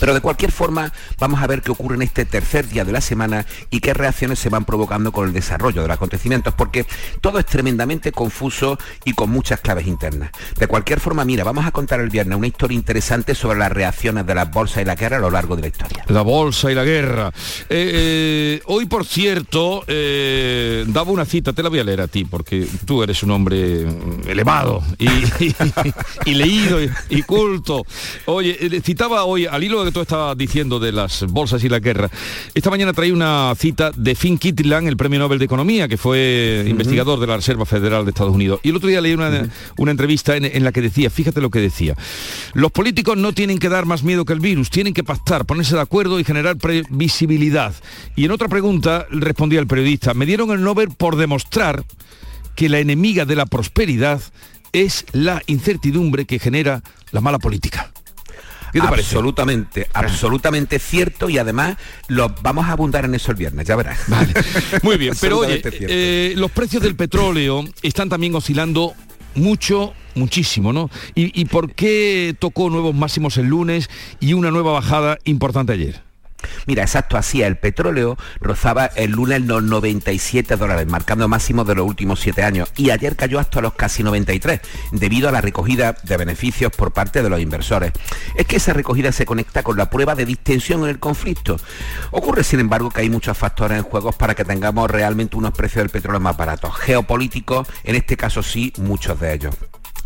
Pero de cualquier forma, vamos a ver qué ocurre en este tercer día de la semana y qué reacciones se van provocando con el desarrollo de los acontecimientos, porque todo es tremendamente confuso y con muchas claves internas. De cualquier forma, mira, vamos a contar el viernes una historia interesante sobre las reacciones de las bolsas y la guerra a lo largo de la historia. La bolsa y la guerra. Eh, eh, hoy, por cierto, eh, daba una cita, te la voy a leer a ti, porque tú eres un hombre elevado [LAUGHS] y, leído y, culto. Oye, citaba hoy al hilo que tú estabas diciendo de las bolsas y la guerra, esta mañana traí una cita de Finn Kittilan, el premio Nobel de Economía, que fue investigador de la Reserva Federal de Estados Unidos. Y el otro día leí una, una entrevista en, en, la que decía, fíjate lo que decía, los políticos no tienen que dar más miedo que el virus, tienen que pactar, ponerse de acuerdo y generar previsibilidad. Y en otra pregunta respondía el periodista, me dieron el Nobel por demostrar que la enemiga de la prosperidad es la incertidumbre que genera la mala política. ¿Qué te absolutamente, absolutamente cierto y además lo, vamos a abundar en eso el viernes, ya verás. [LAUGHS] Muy bien, pero oye, eh, los precios del petróleo están también oscilando mucho, muchísimo, ¿no? ¿Y, ¿Y por qué tocó nuevos máximos el lunes y una nueva bajada importante ayer? Mira, exacto, así el petróleo rozaba el lunes los 97 dólares, marcando máximos de los últimos 7 años, y ayer cayó hasta los casi 93, debido a la recogida de beneficios por parte de los inversores. Es que esa recogida se conecta con la prueba de distensión en el conflicto. Ocurre, sin embargo, que hay muchos factores en juego para que tengamos realmente unos precios del petróleo más baratos. Geopolíticos, en este caso sí, muchos de ellos.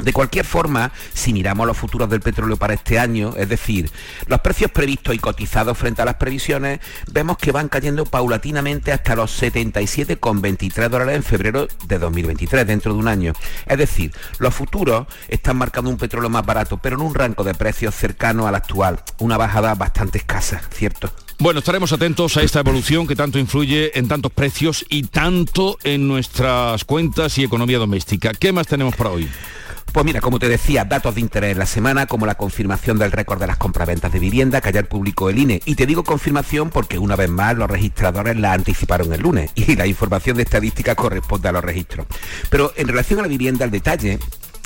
De cualquier forma, si miramos los futuros del petróleo para este año, es decir, los precios previstos y cotizados frente a las previsiones, vemos que van cayendo paulatinamente hasta los 77,23 dólares en febrero de 2023, dentro de un año. Es decir, los futuros están marcando un petróleo más barato, pero en un rango de precios cercano al actual, una bajada bastante escasa, ¿cierto? Bueno, estaremos atentos a esta evolución que tanto influye en tantos precios y tanto en nuestras cuentas y economía doméstica. ¿Qué más tenemos para hoy? Pues mira, como te decía, datos de interés en la semana, como la confirmación del récord de las compraventas de vivienda que ayer publicó el INE. Y te digo confirmación porque una vez más los registradores la anticiparon el lunes [LAUGHS] y la información de estadística corresponde a los registros. Pero en relación a la vivienda, el detalle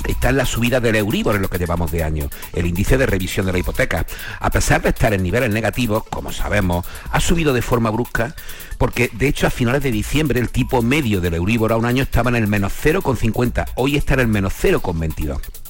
está en la subida del Euribor en lo que llevamos de año, el índice de revisión de la hipoteca. A pesar de estar en niveles negativos, como sabemos, ha subido de forma brusca porque de hecho a finales de diciembre el tipo medio del Euribor a un año estaba en el menos 0,50, hoy está en el menos 0,22.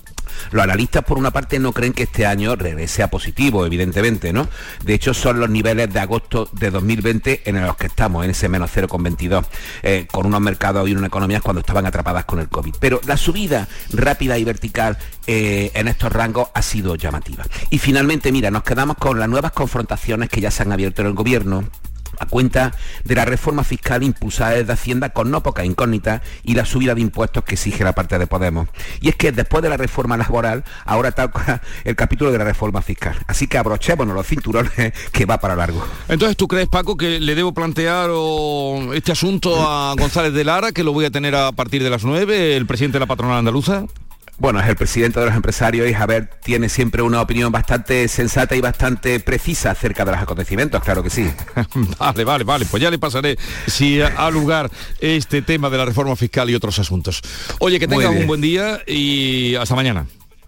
Los analistas, por una parte, no creen que este año regrese a positivo, evidentemente, ¿no? De hecho, son los niveles de agosto de 2020 en los que estamos, en ese menos 0,22, eh, con unos mercados y unas economías cuando estaban atrapadas con el COVID. Pero la subida rápida y vertical eh, en estos rangos ha sido llamativa. Y finalmente, mira, nos quedamos con las nuevas confrontaciones que ya se han abierto en el gobierno a cuenta de la reforma fiscal impulsada desde Hacienda con no poca incógnita y la subida de impuestos que exige la parte de Podemos. Y es que después de la reforma laboral, ahora toca el capítulo de la reforma fiscal. Así que abrochémonos los cinturones [LAUGHS] que va para largo. Entonces, ¿tú crees, Paco, que le debo plantear este asunto a González de Lara, que lo voy a tener a partir de las 9, el presidente de la patronal andaluza? Bueno, es el presidente de los empresarios y Javier tiene siempre una opinión bastante sensata y bastante precisa acerca de los acontecimientos, claro que sí. [LAUGHS] vale, vale, vale, pues ya le pasaré si ha lugar este tema de la reforma fiscal y otros asuntos. Oye, que tengan un buen día y hasta mañana.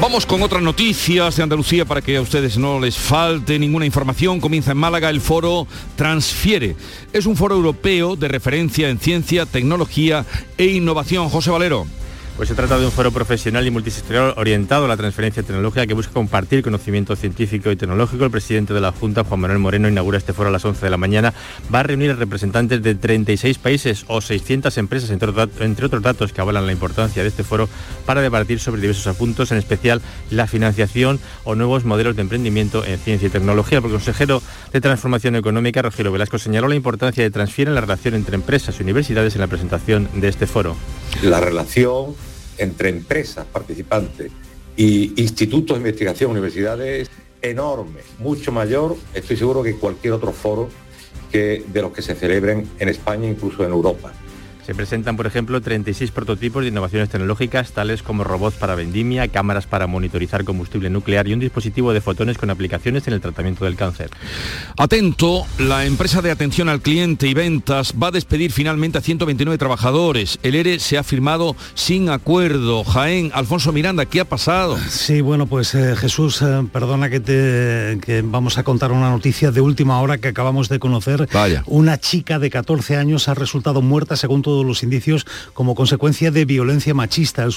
Vamos con otras noticias de Andalucía para que a ustedes no les falte ninguna información. Comienza en Málaga el foro Transfiere. Es un foro europeo de referencia en ciencia, tecnología e innovación. José Valero. Pues se trata de un foro profesional y multisectorial orientado a la transferencia tecnológica que busca compartir conocimiento científico y tecnológico. El presidente de la Junta, Juan Manuel Moreno, inaugura este foro a las 11 de la mañana. Va a reunir a representantes de 36 países o 600 empresas, entre, otros datos que avalan la importancia de este foro, para debatir sobre diversos apuntos, en especial la financiación o nuevos modelos de emprendimiento en ciencia y tecnología. El consejero de Transformación Económica, Rogelio Velasco, señaló la importancia de transfieren la relación entre empresas y universidades en la presentación de este foro. La relación entre empresas participantes y institutos de investigación, universidades, enorme, mucho mayor, estoy seguro que cualquier otro foro que de los que se celebren en España, incluso en Europa. Se presentan, por ejemplo, 36 prototipos de innovaciones tecnológicas, tales como robots para vendimia, cámaras para monitorizar combustible nuclear y un dispositivo de fotones con aplicaciones en el tratamiento del cáncer. Atento, la empresa de atención al cliente y ventas va a despedir finalmente a 129 trabajadores. El ERE se ha firmado sin acuerdo. Jaén, Alfonso Miranda, ¿qué ha pasado? Sí, bueno, pues eh, Jesús, eh, perdona que te que vamos a contar una noticia de última hora que acabamos de conocer. Vaya. Una chica de 14 años ha resultado muerta según todo los indicios como consecuencia de violencia machista. El,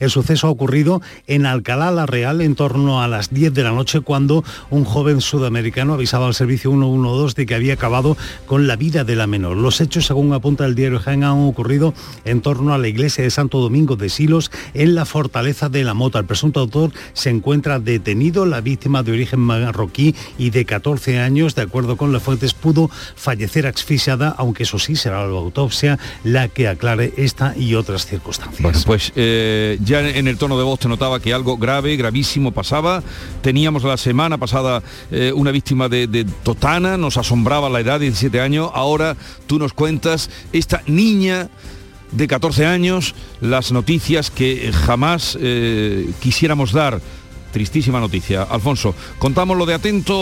el, suceso ha ocurrido en Alcalá la Real en torno a las 10 de la noche cuando un joven sudamericano avisaba al servicio 112 de que había acabado con la vida de la menor. Los hechos, según apunta el diario Jaén, han ocurrido en torno a la iglesia de Santo Domingo de Silos en la fortaleza de la Mota. El presunto autor se encuentra detenido. La víctima de origen marroquí y de 14 años, de acuerdo con las fuentes, pudo fallecer asfixiada, aunque eso sí será la autopsia la que aclare esta y otras circunstancias. Bueno, pues eh, ya en el tono de voz te notaba que algo grave, gravísimo pasaba. Teníamos la semana pasada eh, una víctima de, Totana, nos asombraba la edad, 17 años. Ahora tú nos cuentas esta niña de 14 años, las noticias que jamás eh, quisiéramos dar tristísima noticia. Alfonso, contamos lo de Atento.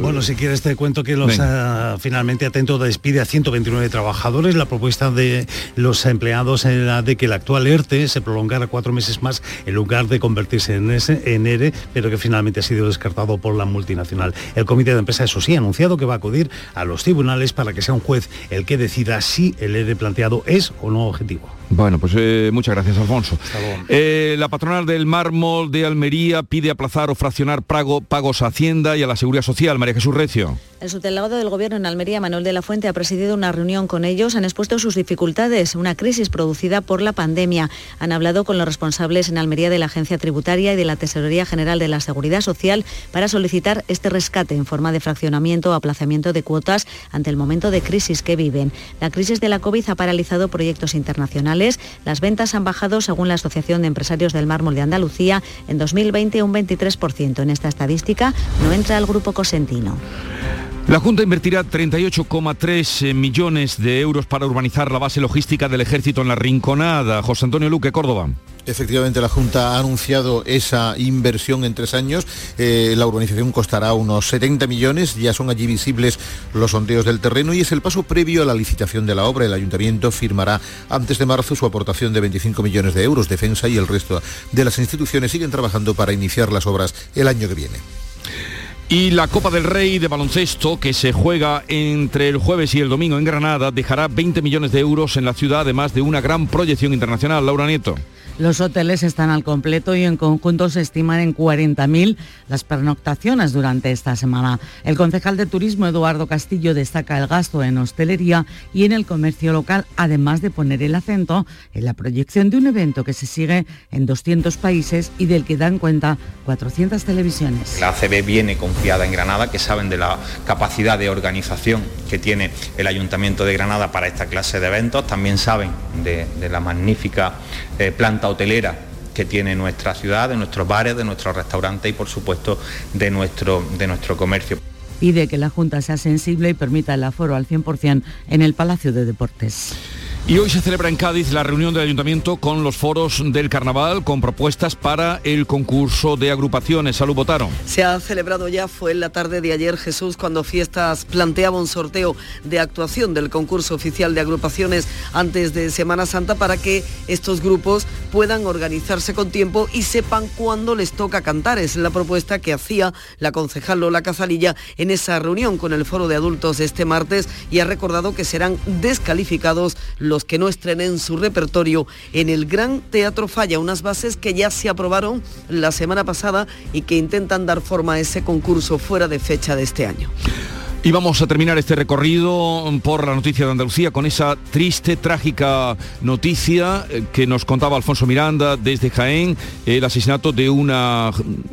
Bueno, si quieres te cuento que los uh, finalmente Atento despide a 129 trabajadores. La propuesta de los empleados era de que el actual ERTE se prolongara cuatro meses más en lugar de convertirse en, ese, en ERE, pero que finalmente ha sido descartado por la multinacional. El comité de empresa, eso sí, ha anunciado que va a acudir a los tribunales para que sea un juez el que decida si el ERE planteado es o no objetivo. Bueno, pues eh, muchas gracias, Alfonso. Eh, la patronal del mármol de Almería pide aplazar o fraccionar pago, pagos a Hacienda y a la Seguridad Social. María Jesús Recio. El subdelegado del Gobierno en Almería, Manuel de la Fuente, ha presidido una reunión con ellos. Han expuesto sus dificultades, una crisis producida por la pandemia. Han hablado con los responsables en Almería de la Agencia Tributaria y de la Tesorería General de la Seguridad Social para solicitar este rescate en forma de fraccionamiento o aplazamiento de cuotas ante el momento de crisis que viven. La crisis de la COVID ha paralizado proyectos internacionales. Las ventas han bajado, según la Asociación de Empresarios del Mármol de Andalucía, en 2020 un 23%. En esta estadística no entra el grupo Cosentino. La Junta invertirá 38,3 millones de euros para urbanizar la base logística del ejército en la Rinconada. José Antonio Luque, Córdoba. Efectivamente, la Junta ha anunciado esa inversión en tres años. Eh, la urbanización costará unos 70 millones. Ya son allí visibles los sondeos del terreno y es el paso previo a la licitación de la obra. El ayuntamiento firmará antes de marzo su aportación de 25 millones de euros. Defensa y el resto de las instituciones siguen trabajando para iniciar las obras el año que viene. Y la Copa del Rey de baloncesto, que se juega entre el jueves y el domingo en Granada, dejará 20 millones de euros en la ciudad, además de una gran proyección internacional. Laura Nieto. Los hoteles están al completo y en conjunto se estiman en 40.000 las pernoctaciones durante esta semana. El concejal de turismo Eduardo Castillo destaca el gasto en hostelería y en el comercio local, además de poner el acento en la proyección de un evento que se sigue en 200 países y del que dan cuenta 400 televisiones. La ACB viene confiada en Granada, que saben de la capacidad de organización que tiene el Ayuntamiento de Granada para esta clase de eventos, también saben de, de la magnífica eh, planta hotelera que tiene nuestra ciudad, de nuestros bares, de nuestros restaurantes y por supuesto de nuestro, de nuestro comercio. Pide que la Junta sea sensible y permita el aforo al 100% en el Palacio de Deportes. Y hoy se celebra en Cádiz la reunión del ayuntamiento con los foros del carnaval con propuestas para el concurso de agrupaciones. Salud, votaron. Se ha celebrado ya, fue en la tarde de ayer Jesús cuando Fiestas planteaba un sorteo de actuación del concurso oficial de agrupaciones antes de Semana Santa para que estos grupos puedan organizarse con tiempo y sepan cuándo les toca cantar. Es la propuesta que hacía la concejal Lola Cazalilla en esa reunión con el foro de adultos este martes y ha recordado que serán descalificados los los que no estrenen su repertorio en el Gran Teatro Falla, unas bases que ya se aprobaron la semana pasada y que intentan dar forma a ese concurso fuera de fecha de este año. Y vamos a terminar este recorrido por la noticia de Andalucía con esa triste, trágica noticia eh, que nos contaba Alfonso Miranda desde Jaén, el asesinato de una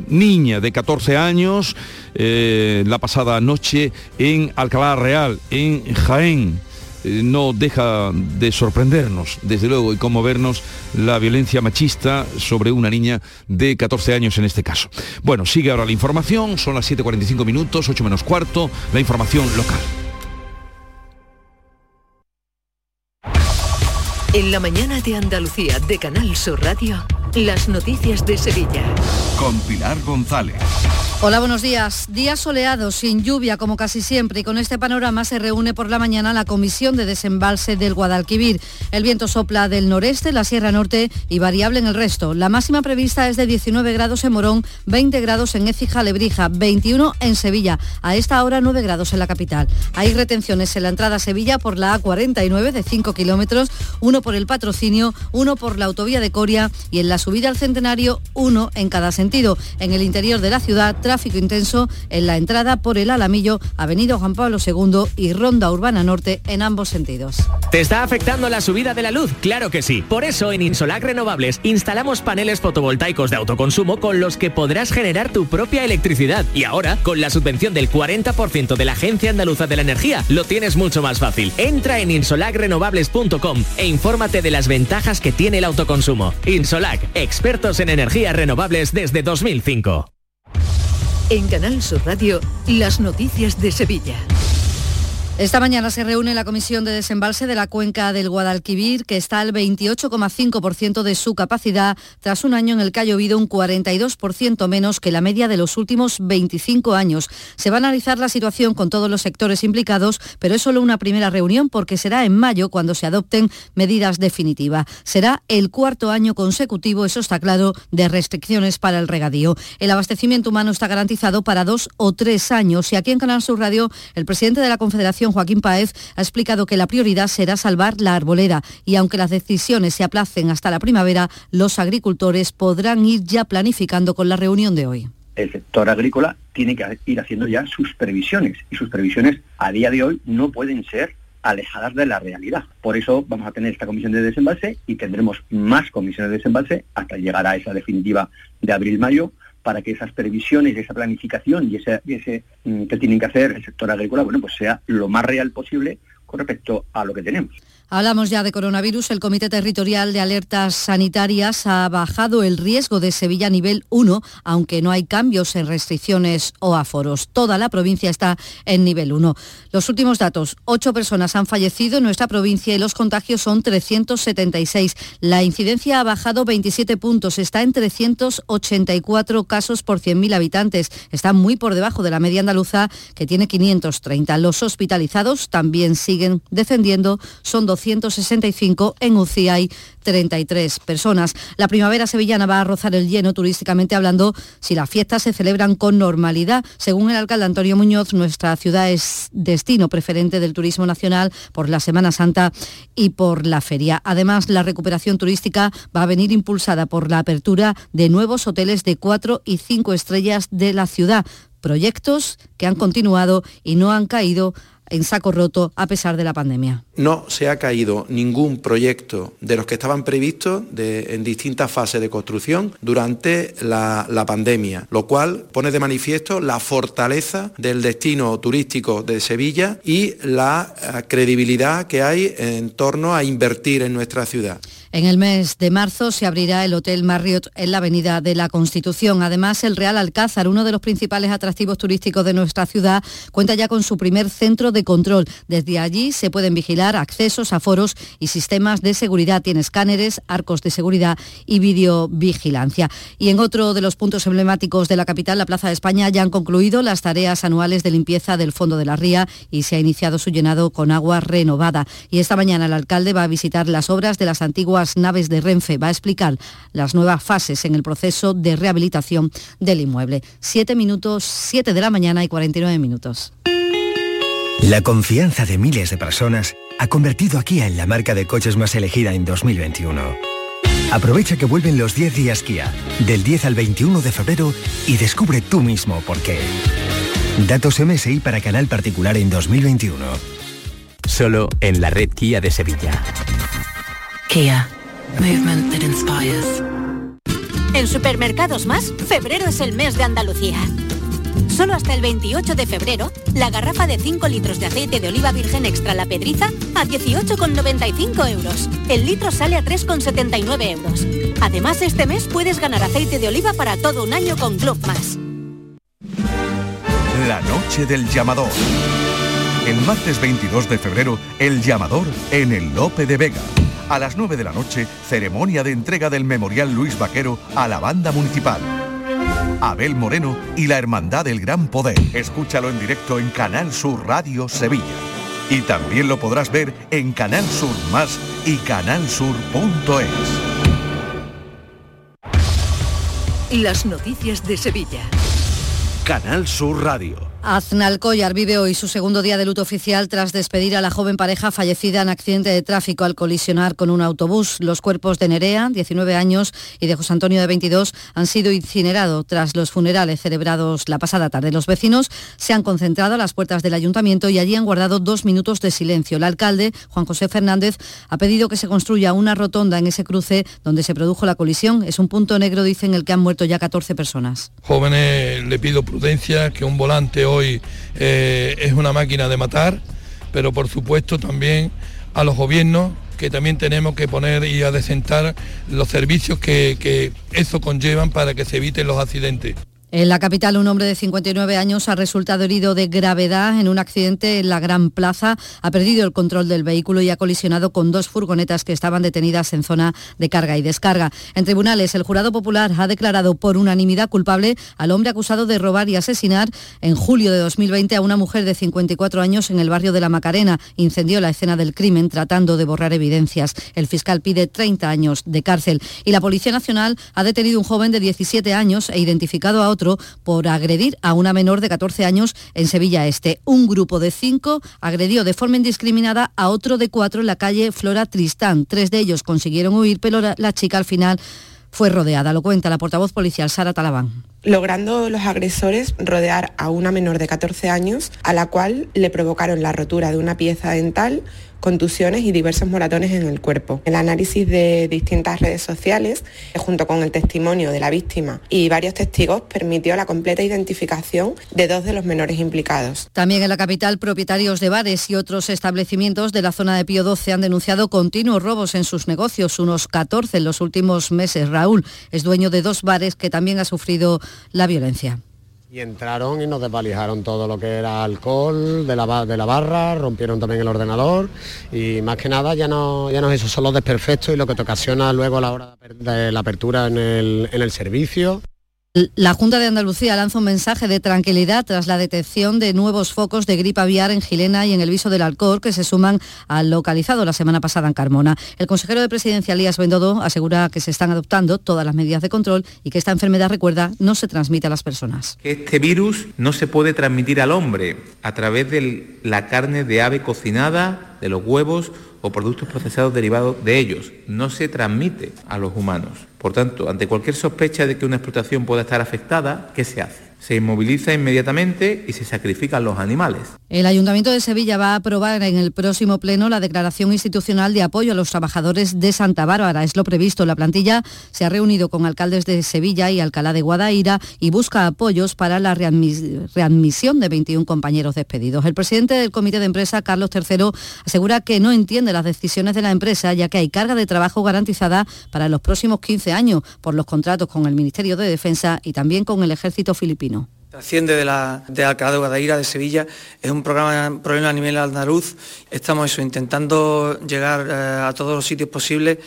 niña de 14 años eh, la pasada noche en Alcalá Real, en Jaén. Eh, no deja de sorprendernos, desde luego, y conmovernos la violencia machista sobre una niña de 14 años en este caso. Bueno, sigue ahora la información, son las 7.45 minutos, 8 menos cuarto, la información local. En la mañana de Andalucía de Canal Sur Radio, las noticias de Sevilla. Con Pilar González. Hola, buenos días. Días soleados, sin lluvia como casi siempre y con este panorama se reúne por la mañana la Comisión de Desembalse del Guadalquivir. El viento sopla del noreste, la Sierra Norte y variable en el resto. La máxima prevista es de 19 grados en Morón, 20 grados en Écija, Lebrija, 21 en Sevilla. A esta hora 9 grados en la capital. Hay retenciones en la entrada a Sevilla por la A49 de 5 kilómetros, uno por el patrocinio, uno por la autovía de Coria y en la subida al centenario, uno en cada sentido. En el interior de la ciudad, tráfico intenso en la entrada por el Alamillo, Avenida Juan Pablo II y Ronda Urbana Norte en ambos sentidos. ¿Te está afectando la subida de la luz? Claro que sí. Por eso en Insolac Renovables instalamos paneles fotovoltaicos de autoconsumo con los que podrás generar tu propia electricidad. Y ahora, con la subvención del 40% de la Agencia Andaluza de la Energía, lo tienes mucho más fácil. Entra en insolacrenovables.com e infórmate de las ventajas que tiene el autoconsumo. Insolac, expertos en energías renovables desde 2005. En Canal Sur Radio, las noticias de Sevilla. Esta mañana se reúne la Comisión de Desembalse de la Cuenca del Guadalquivir, que está al 28,5% de su capacidad, tras un año en el que ha llovido un 42% menos que la media de los últimos 25 años. Se va a analizar la situación con todos los sectores implicados, pero es solo una primera reunión porque será en mayo cuando se adopten medidas definitivas. Será el cuarto año consecutivo, eso está claro, de restricciones para el regadío. El abastecimiento humano está garantizado para dos o tres años y aquí en Canal Sur Radio, el presidente de la Confederación Joaquín Paez, ha explicado que la prioridad será salvar la arboleda y aunque las decisiones se aplacen hasta la primavera, los agricultores podrán ir ya planificando con la reunión de hoy el sector agrícola tiene que ir haciendo ya sus previsiones y sus previsiones a día de hoy no pueden ser alejadas de la realidad. Por eso vamos a tener esta comisión de desembalse y tendremos más comisiones de desembalse hasta llegar a esa definitiva de abril-mayo para que esas previsiones, esa planificación y ese, ese mm, que tienen que hacer el sector agrícola, bueno, pues sea lo más real posible con respecto a lo que tenemos. Hablamos ya de coronavirus. El Comité Territorial de Alertas Sanitarias ha bajado el riesgo de Sevilla a nivel 1, aunque no hay cambios en restricciones o aforos. Toda la provincia está en nivel 1. Los últimos datos. Ocho personas han fallecido en nuestra provincia y los contagios son 376. La incidencia ha bajado 27 puntos. Está en 384 casos por 100.000 habitantes. Está muy por debajo de la media andaluza, que tiene 530. Los hospitalizados también siguen descendiendo. Son 12 165, en UCI hay 33 personas. La primavera sevillana va a rozar el lleno turísticamente hablando si las fiestas se celebran con normalidad. Según el alcalde Antonio Muñoz, nuestra ciudad es destino preferente del turismo nacional por la Semana Santa y por la feria. Además, la recuperación turística va a venir impulsada por la apertura de nuevos hoteles de 4 y 5 estrellas de la ciudad proyectos que han continuado y no han caído en saco roto a pesar de la pandemia. No se ha caído ningún proyecto de los que estaban previstos en distintas fases de construcción durante la, la pandemia, lo cual pone de manifiesto la fortaleza del destino turístico de Sevilla y la eh, credibilidad que hay en torno a invertir en nuestra ciudad. En el mes de marzo se abrirá el Hotel Marriott en la Avenida de la Constitución. Además, el Real Alcázar, uno de los principales atractivos turísticos de nuestra ciudad, cuenta ya con su primer centro de control. Desde allí se pueden vigilar accesos, aforos y sistemas de seguridad. Tiene escáneres, arcos de seguridad y videovigilancia. Y en otro de los puntos emblemáticos de la capital, la Plaza de España, ya han concluido las tareas anuales de limpieza del fondo de la ría y se ha iniciado su llenado con agua renovada. Y esta mañana el alcalde va a visitar las obras de las antiguas naves de Renfe. Va a explicar las nuevas fases en el proceso de rehabilitación del inmueble. Siete minutos, siete de la mañana y 49 minutos. La confianza de miles de personas ha convertido a Kia en la marca de coches más elegida en 2021. Aprovecha que vuelven los 10 días Kia, del 10 al 21 de febrero y descubre tú mismo por qué. Datos MSI para canal particular en 2021. Solo en la red Kia de Sevilla. Kia. Movement that inspires. En Supermercados Más, febrero es el mes de Andalucía. Solo hasta el 28 de febrero, la garrafa de 5 litros de aceite de oliva virgen extra La Pedriza a 18,95 euros. El litro sale a 3,79 euros. Además, este mes puedes ganar aceite de oliva para todo un año con Club Más. La noche del llamador. El martes 22 de febrero, el llamador en el Lope de Vega. A las 9 de la noche, ceremonia de entrega del Memorial Luis Vaquero a la banda municipal. Abel Moreno y la Hermandad del Gran Poder. Escúchalo en directo en Canal Sur Radio Sevilla. Y también lo podrás ver en Canal Sur Más y canalsur.es. Las noticias de Sevilla. Canal Sur Radio. Aznalcóllar vive hoy su segundo día de luto oficial tras despedir a la joven pareja fallecida en accidente de tráfico al colisionar con un autobús. Los cuerpos de Nerea, 19 años, y de José Antonio, de 22, han sido incinerados tras los funerales celebrados la pasada tarde. Los vecinos se han concentrado a las puertas del ayuntamiento y allí han guardado dos minutos de silencio. El alcalde, Juan José Fernández, ha pedido que se construya una rotonda en ese cruce donde se produjo la colisión. Es un punto negro, dice, en el que han muerto ya 14 personas. Jóvenes, le pido prudencia, que un volante hoy eh, es una máquina de matar, pero por supuesto también a los gobiernos que también tenemos que poner y adecentar los servicios que, que eso conllevan para que se eviten los accidentes. En la capital, un hombre de 59 años ha resultado herido de gravedad en un accidente en la Gran Plaza. Ha perdido el control del vehículo y ha colisionado con dos furgonetas que estaban detenidas en zona de carga y descarga. En tribunales, el jurado popular ha declarado por unanimidad culpable al hombre acusado de robar y asesinar en julio de 2020 a una mujer de 54 años en el barrio de La Macarena. Incendió la escena del crimen tratando de borrar evidencias. El fiscal pide 30 años de cárcel. Y la Policía Nacional ha detenido un joven de 17 años e identificado a otro por agredir a una menor de 14 años en Sevilla Este. Un grupo de cinco agredió de forma indiscriminada a otro de cuatro en la calle Flora Tristán. Tres de ellos consiguieron huir, pero la chica al final fue rodeada. Lo cuenta la portavoz policial Sara Talabán logrando los agresores rodear a una menor de 14 años a la cual le provocaron la rotura de una pieza dental, contusiones y diversos moratones en el cuerpo. El análisis de distintas redes sociales, junto con el testimonio de la víctima y varios testigos, permitió la completa identificación de dos de los menores implicados. También en la capital, propietarios de bares y otros establecimientos de la zona de Pío XII han denunciado continuos robos en sus negocios, unos 14 en los últimos meses. Raúl es dueño de dos bares que también ha sufrido la violencia. Y entraron y nos desvalijaron todo lo que era alcohol de la, de la barra, rompieron también el ordenador y más que nada ya no, ya no es eso, son los desperfectos y lo que te ocasiona luego a la hora de la apertura en el, en el servicio. La Junta de Andalucía lanza un mensaje de tranquilidad tras la detección de nuevos focos de gripe aviar en Gilena y en el Viso del Alcor, que se suman al localizado la semana pasada en Carmona. El consejero de Presidencia, Elías Bendodo, asegura que se están adoptando todas las medidas de control y que esta enfermedad, recuerda, no se transmite a las personas. Este virus no se puede transmitir al hombre a través de la carne de ave cocinada, de los huevos o productos procesados derivados de ellos. No se transmite a los humanos. Por tanto, ante cualquier sospecha de que una explotación pueda estar afectada, ¿qué se hace? Se inmoviliza inmediatamente y se sacrifican los animales. El Ayuntamiento de Sevilla va a aprobar en el próximo pleno la declaración institucional de apoyo a los trabajadores de Santa Bárbara. Es lo previsto. La plantilla se ha reunido con alcaldes de Sevilla y Alcalá de Guadaira y busca apoyos para la readmisión de 21 compañeros despedidos. El presidente del comité de empresa, Carlos III, asegura que no entiende las decisiones de la empresa ya que hay carga de trabajo garantizada para los próximos 15 años por los contratos con el Ministerio de Defensa y también con el ejército filipino. Asciende de la de Alcalá de Guadaira, de Sevilla, es un programa, problema a nivel andaluz. Estamos intentando llegar eh, a todos los sitios posibles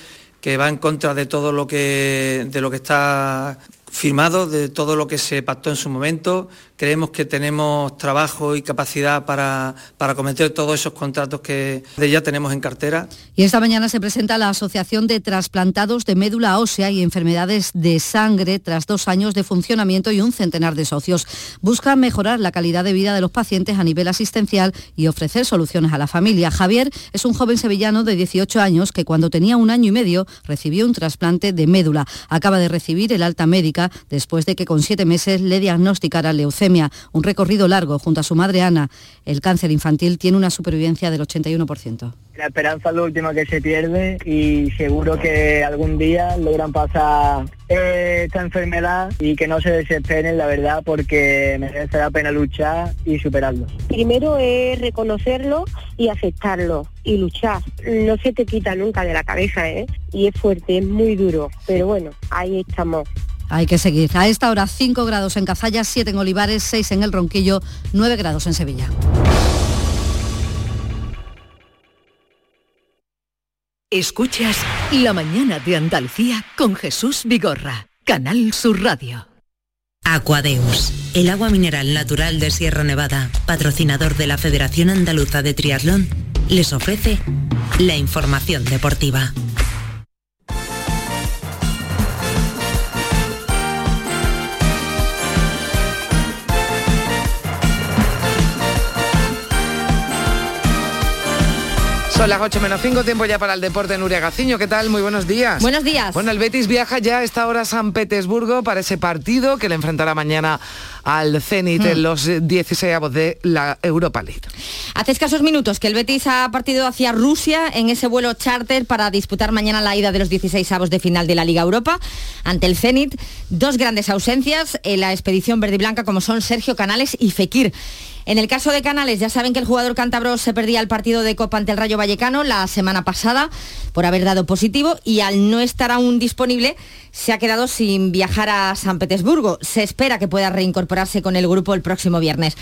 que va en contra de todo lo que está firmado, de todo lo que se pactó en su momento, Creemos que tenemos trabajo y capacidad para, para cometer todos esos contratos que ya tenemos en cartera. Y esta mañana se presenta la Asociación de Trasplantados de Médula Ósea y Enfermedades de Sangre tras dos años de funcionamiento y un centenar de socios. Busca mejorar la calidad de vida de los pacientes a nivel asistencial y ofrecer soluciones a la familia. Javier es un joven sevillano de 18 años que cuando tenía un año y medio recibió un trasplante de médula. Acaba de recibir el alta médica después de que con siete meses le diagnosticara leucemia un recorrido largo junto a su madre Ana. El cáncer infantil tiene una supervivencia del 81%. La esperanza es lo último que se pierde y seguro que algún día logran pasar eh, esta enfermedad y que no se desesperen, la verdad, porque merece la pena luchar y superarlo. Primero es reconocerlo y aceptarlo y luchar. No se te quita nunca de la cabeza, ¿eh? Y es fuerte, es muy duro, pero bueno, ahí estamos. Hay que seguir. A esta hora 5 grados en Cazalla, 7 en Olivares, 6 en El Ronquillo, 9 grados en Sevilla. Escuchas La mañana de Andalucía con Jesús Vigorra, Canal Sur Radio. Aquadeus, el agua mineral natural de Sierra Nevada, patrocinador de la Federación Andaluza de Triatlón, les ofrece la información deportiva. Son las 8 menos 5, tiempo ya para el deporte. Nuria Gaciño, ¿qué tal? Muy buenos días. Buenos días. Bueno, el Betis viaja ya a esta hora a San Petersburgo para ese partido que le enfrentará mañana al Zenit en hmm. los 16 avos de la Europa League. Hace escasos minutos que el Betis ha partido hacia Rusia en ese vuelo charter para disputar mañana la ida de los 16 avos de final de la Liga Europa ante el Zenit. Dos grandes ausencias en la expedición verde y blanca como son Sergio Canales y Fekir. En el caso de Canales, ya saben que el jugador cántabro se perdía el partido de Copa ante el Rayo Vallecano la semana pasada por haber dado positivo y al no estar aún disponible se ha quedado sin viajar a San Petersburgo. Se espera que pueda reincorporarse con el grupo el próximo viernes.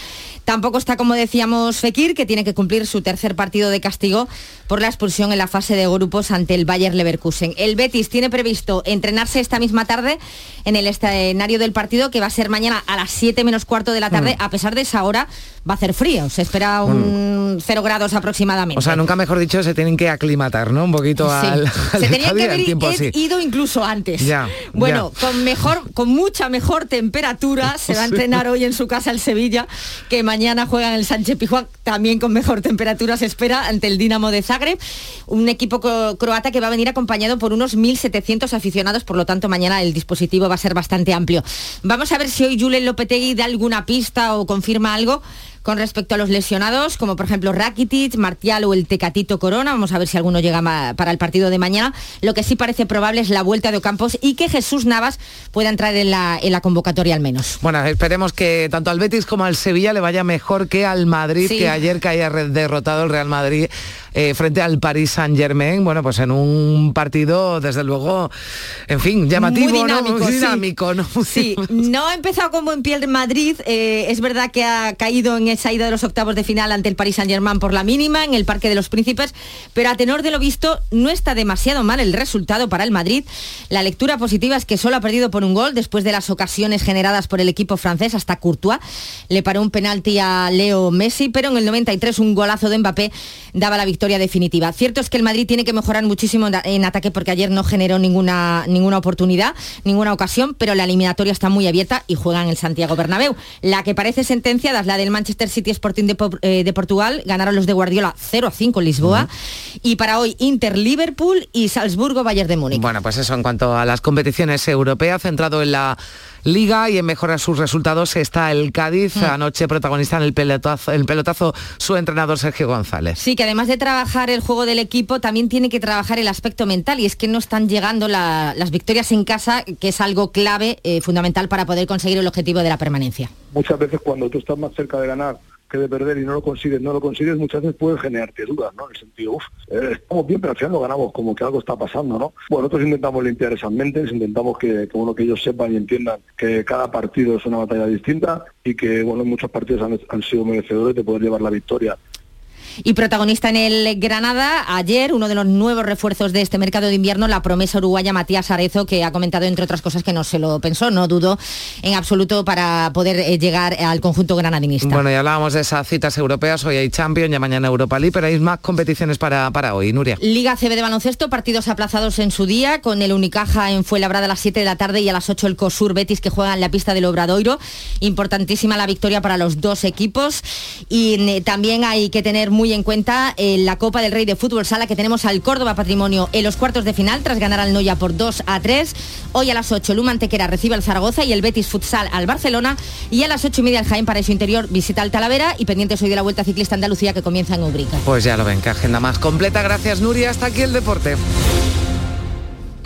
Tampoco está, como decíamos, Fekir, que tiene que cumplir su tercer partido de castigo por la expulsión en la fase de grupos ante el Bayer Leverkusen. El Betis tiene previsto entrenarse esta misma tarde en el escenario del partido, que va a ser mañana a las 7 menos cuarto de la tarde. Mm. A pesar de esa hora, va a hacer frío. Se espera un 0 mm. grados aproximadamente. O sea, nunca mejor dicho, se tienen que aclimatar, ¿no? Un poquito al, [LAUGHS] Se tenían que haber ido incluso antes. Ya bueno, con mejor, con mucha mejor temperatura [LAUGHS] se va a entrenar hoy en su casa el Sevilla, que mañana juega en el Sánchez Pijuán, también con mejor temperatura se espera ante el Dinamo de Zagreb, un equipo croata que va a venir acompañado por unos 1.700 aficionados, por lo tanto mañana el dispositivo va a ser bastante amplio. Vamos a ver si hoy Julen Lopetegui da alguna pista o confirma algo con respecto a los lesionados, como por ejemplo Rakitic, Martial o el Tecatito Corona. Vamos a ver si alguno llega para el partido de mañana. Lo que sí parece probable es la vuelta de Ocampos y que Jesús Navas pueda entrar en la, en la convocatoria al menos. Bueno, esperemos que tanto al Betis como al Sevilla le vaya mejor que al Madrid, que ayer que haya derrotado el Real Madrid eh, frente al Paris Saint Germain, bueno, pues en un partido, desde luego, en fin, llamativo, Muy dinámico, dinámico, ¿no? [LAUGHS] Sí, no ha empezado como buen pie de Madrid, eh, es verdad que ha caído en esa ida de los octavos de final ante el Paris Saint Germain por la mínima en el Parque de los Príncipes, pero a tenor de lo visto no está demasiado mal el resultado para el Madrid. La lectura positiva es que solo ha perdido por un gol después de las ocasiones generadas por el equipo francés hasta Courtois. Le paró un penalti a Leo Messi, pero en el 93 un golazo de Mbappé daba la victoria definitiva. Cierto es que el Madrid tiene que mejorar muchísimo en ataque porque ayer no generó ninguna, ninguna oportunidad, ninguna ocasión, pero la eliminatoria está muy abierta y juega en el Santiago Bernabéu. La que parece sentenciada es la del Manchester City Sporting de, Portugal, ganaron los de Guardiola 0 a 5 en Lisboa. Y para hoy Inter Liverpool y Salzburgo Bayern de Múnich. Bueno, pues eso en cuanto a las competiciones europeas, centrado en la Liga y en mejorar sus resultados está el Cádiz, mm. anoche protagonista en el pelotazo, el pelotazo su entrenador Sergio González. Sí, que además de trabajar el juego del equipo, también tiene que trabajar el aspecto mental y es que no están llegando las victorias en casa, que es algo clave, eh, fundamental para poder conseguir el objetivo de la permanencia. Muchas veces cuando tú estás más cerca de ganar que de perder y no lo consigues, no lo consigues, muchas veces puede generarte dudas, ¿no? En el sentido, uff, eh, estamos bien, pero al final no ganamos, como que algo está pasando, ¿no? Bueno, nosotros intentamos limpiar esas mentes, intentamos que, que, que ellos sepan y entiendan que cada partido es una batalla distinta y que, bueno, muchos partidos han sido merecedores de poder llevar la victoria y protagonista en el Granada, ayer uno de los nuevos refuerzos de este mercado de invierno, la promesa uruguaya Matías Arezo, que ha comentado entre otras cosas que no se lo pensó, no dudo en absoluto para poder eh, llegar al conjunto granadinista. Bueno, ya hablábamos de esas citas europeas, hoy hay Champions, ya mañana Europa League, pero hay más competiciones para, para hoy, Nuria. Liga CB de baloncesto, partidos aplazados en su día, con el Unicaja en Fuenlabrada a las 7 de la tarde y a las 8 el COSUR Betis que juega en la pista del Obradoiro. Importantísima la victoria para los dos equipos y eh, también hay que tener muy en cuenta eh, la Copa del Rey de Fútbol Sala que tenemos al Córdoba Patrimonio en los cuartos de final tras ganar al Noya por 2 a 3. Hoy a las 8 Luma Antequera recibe al Zaragoza y el Betis Futsal al Barcelona y a las 8 y media el Jaén para su interior visita al Talavera y pendientes hoy de la Vuelta Ciclista Andalucía que comienza en Ubrica. Pues ya lo ven, que agenda más completa. Gracias Nuria, hasta aquí el deporte.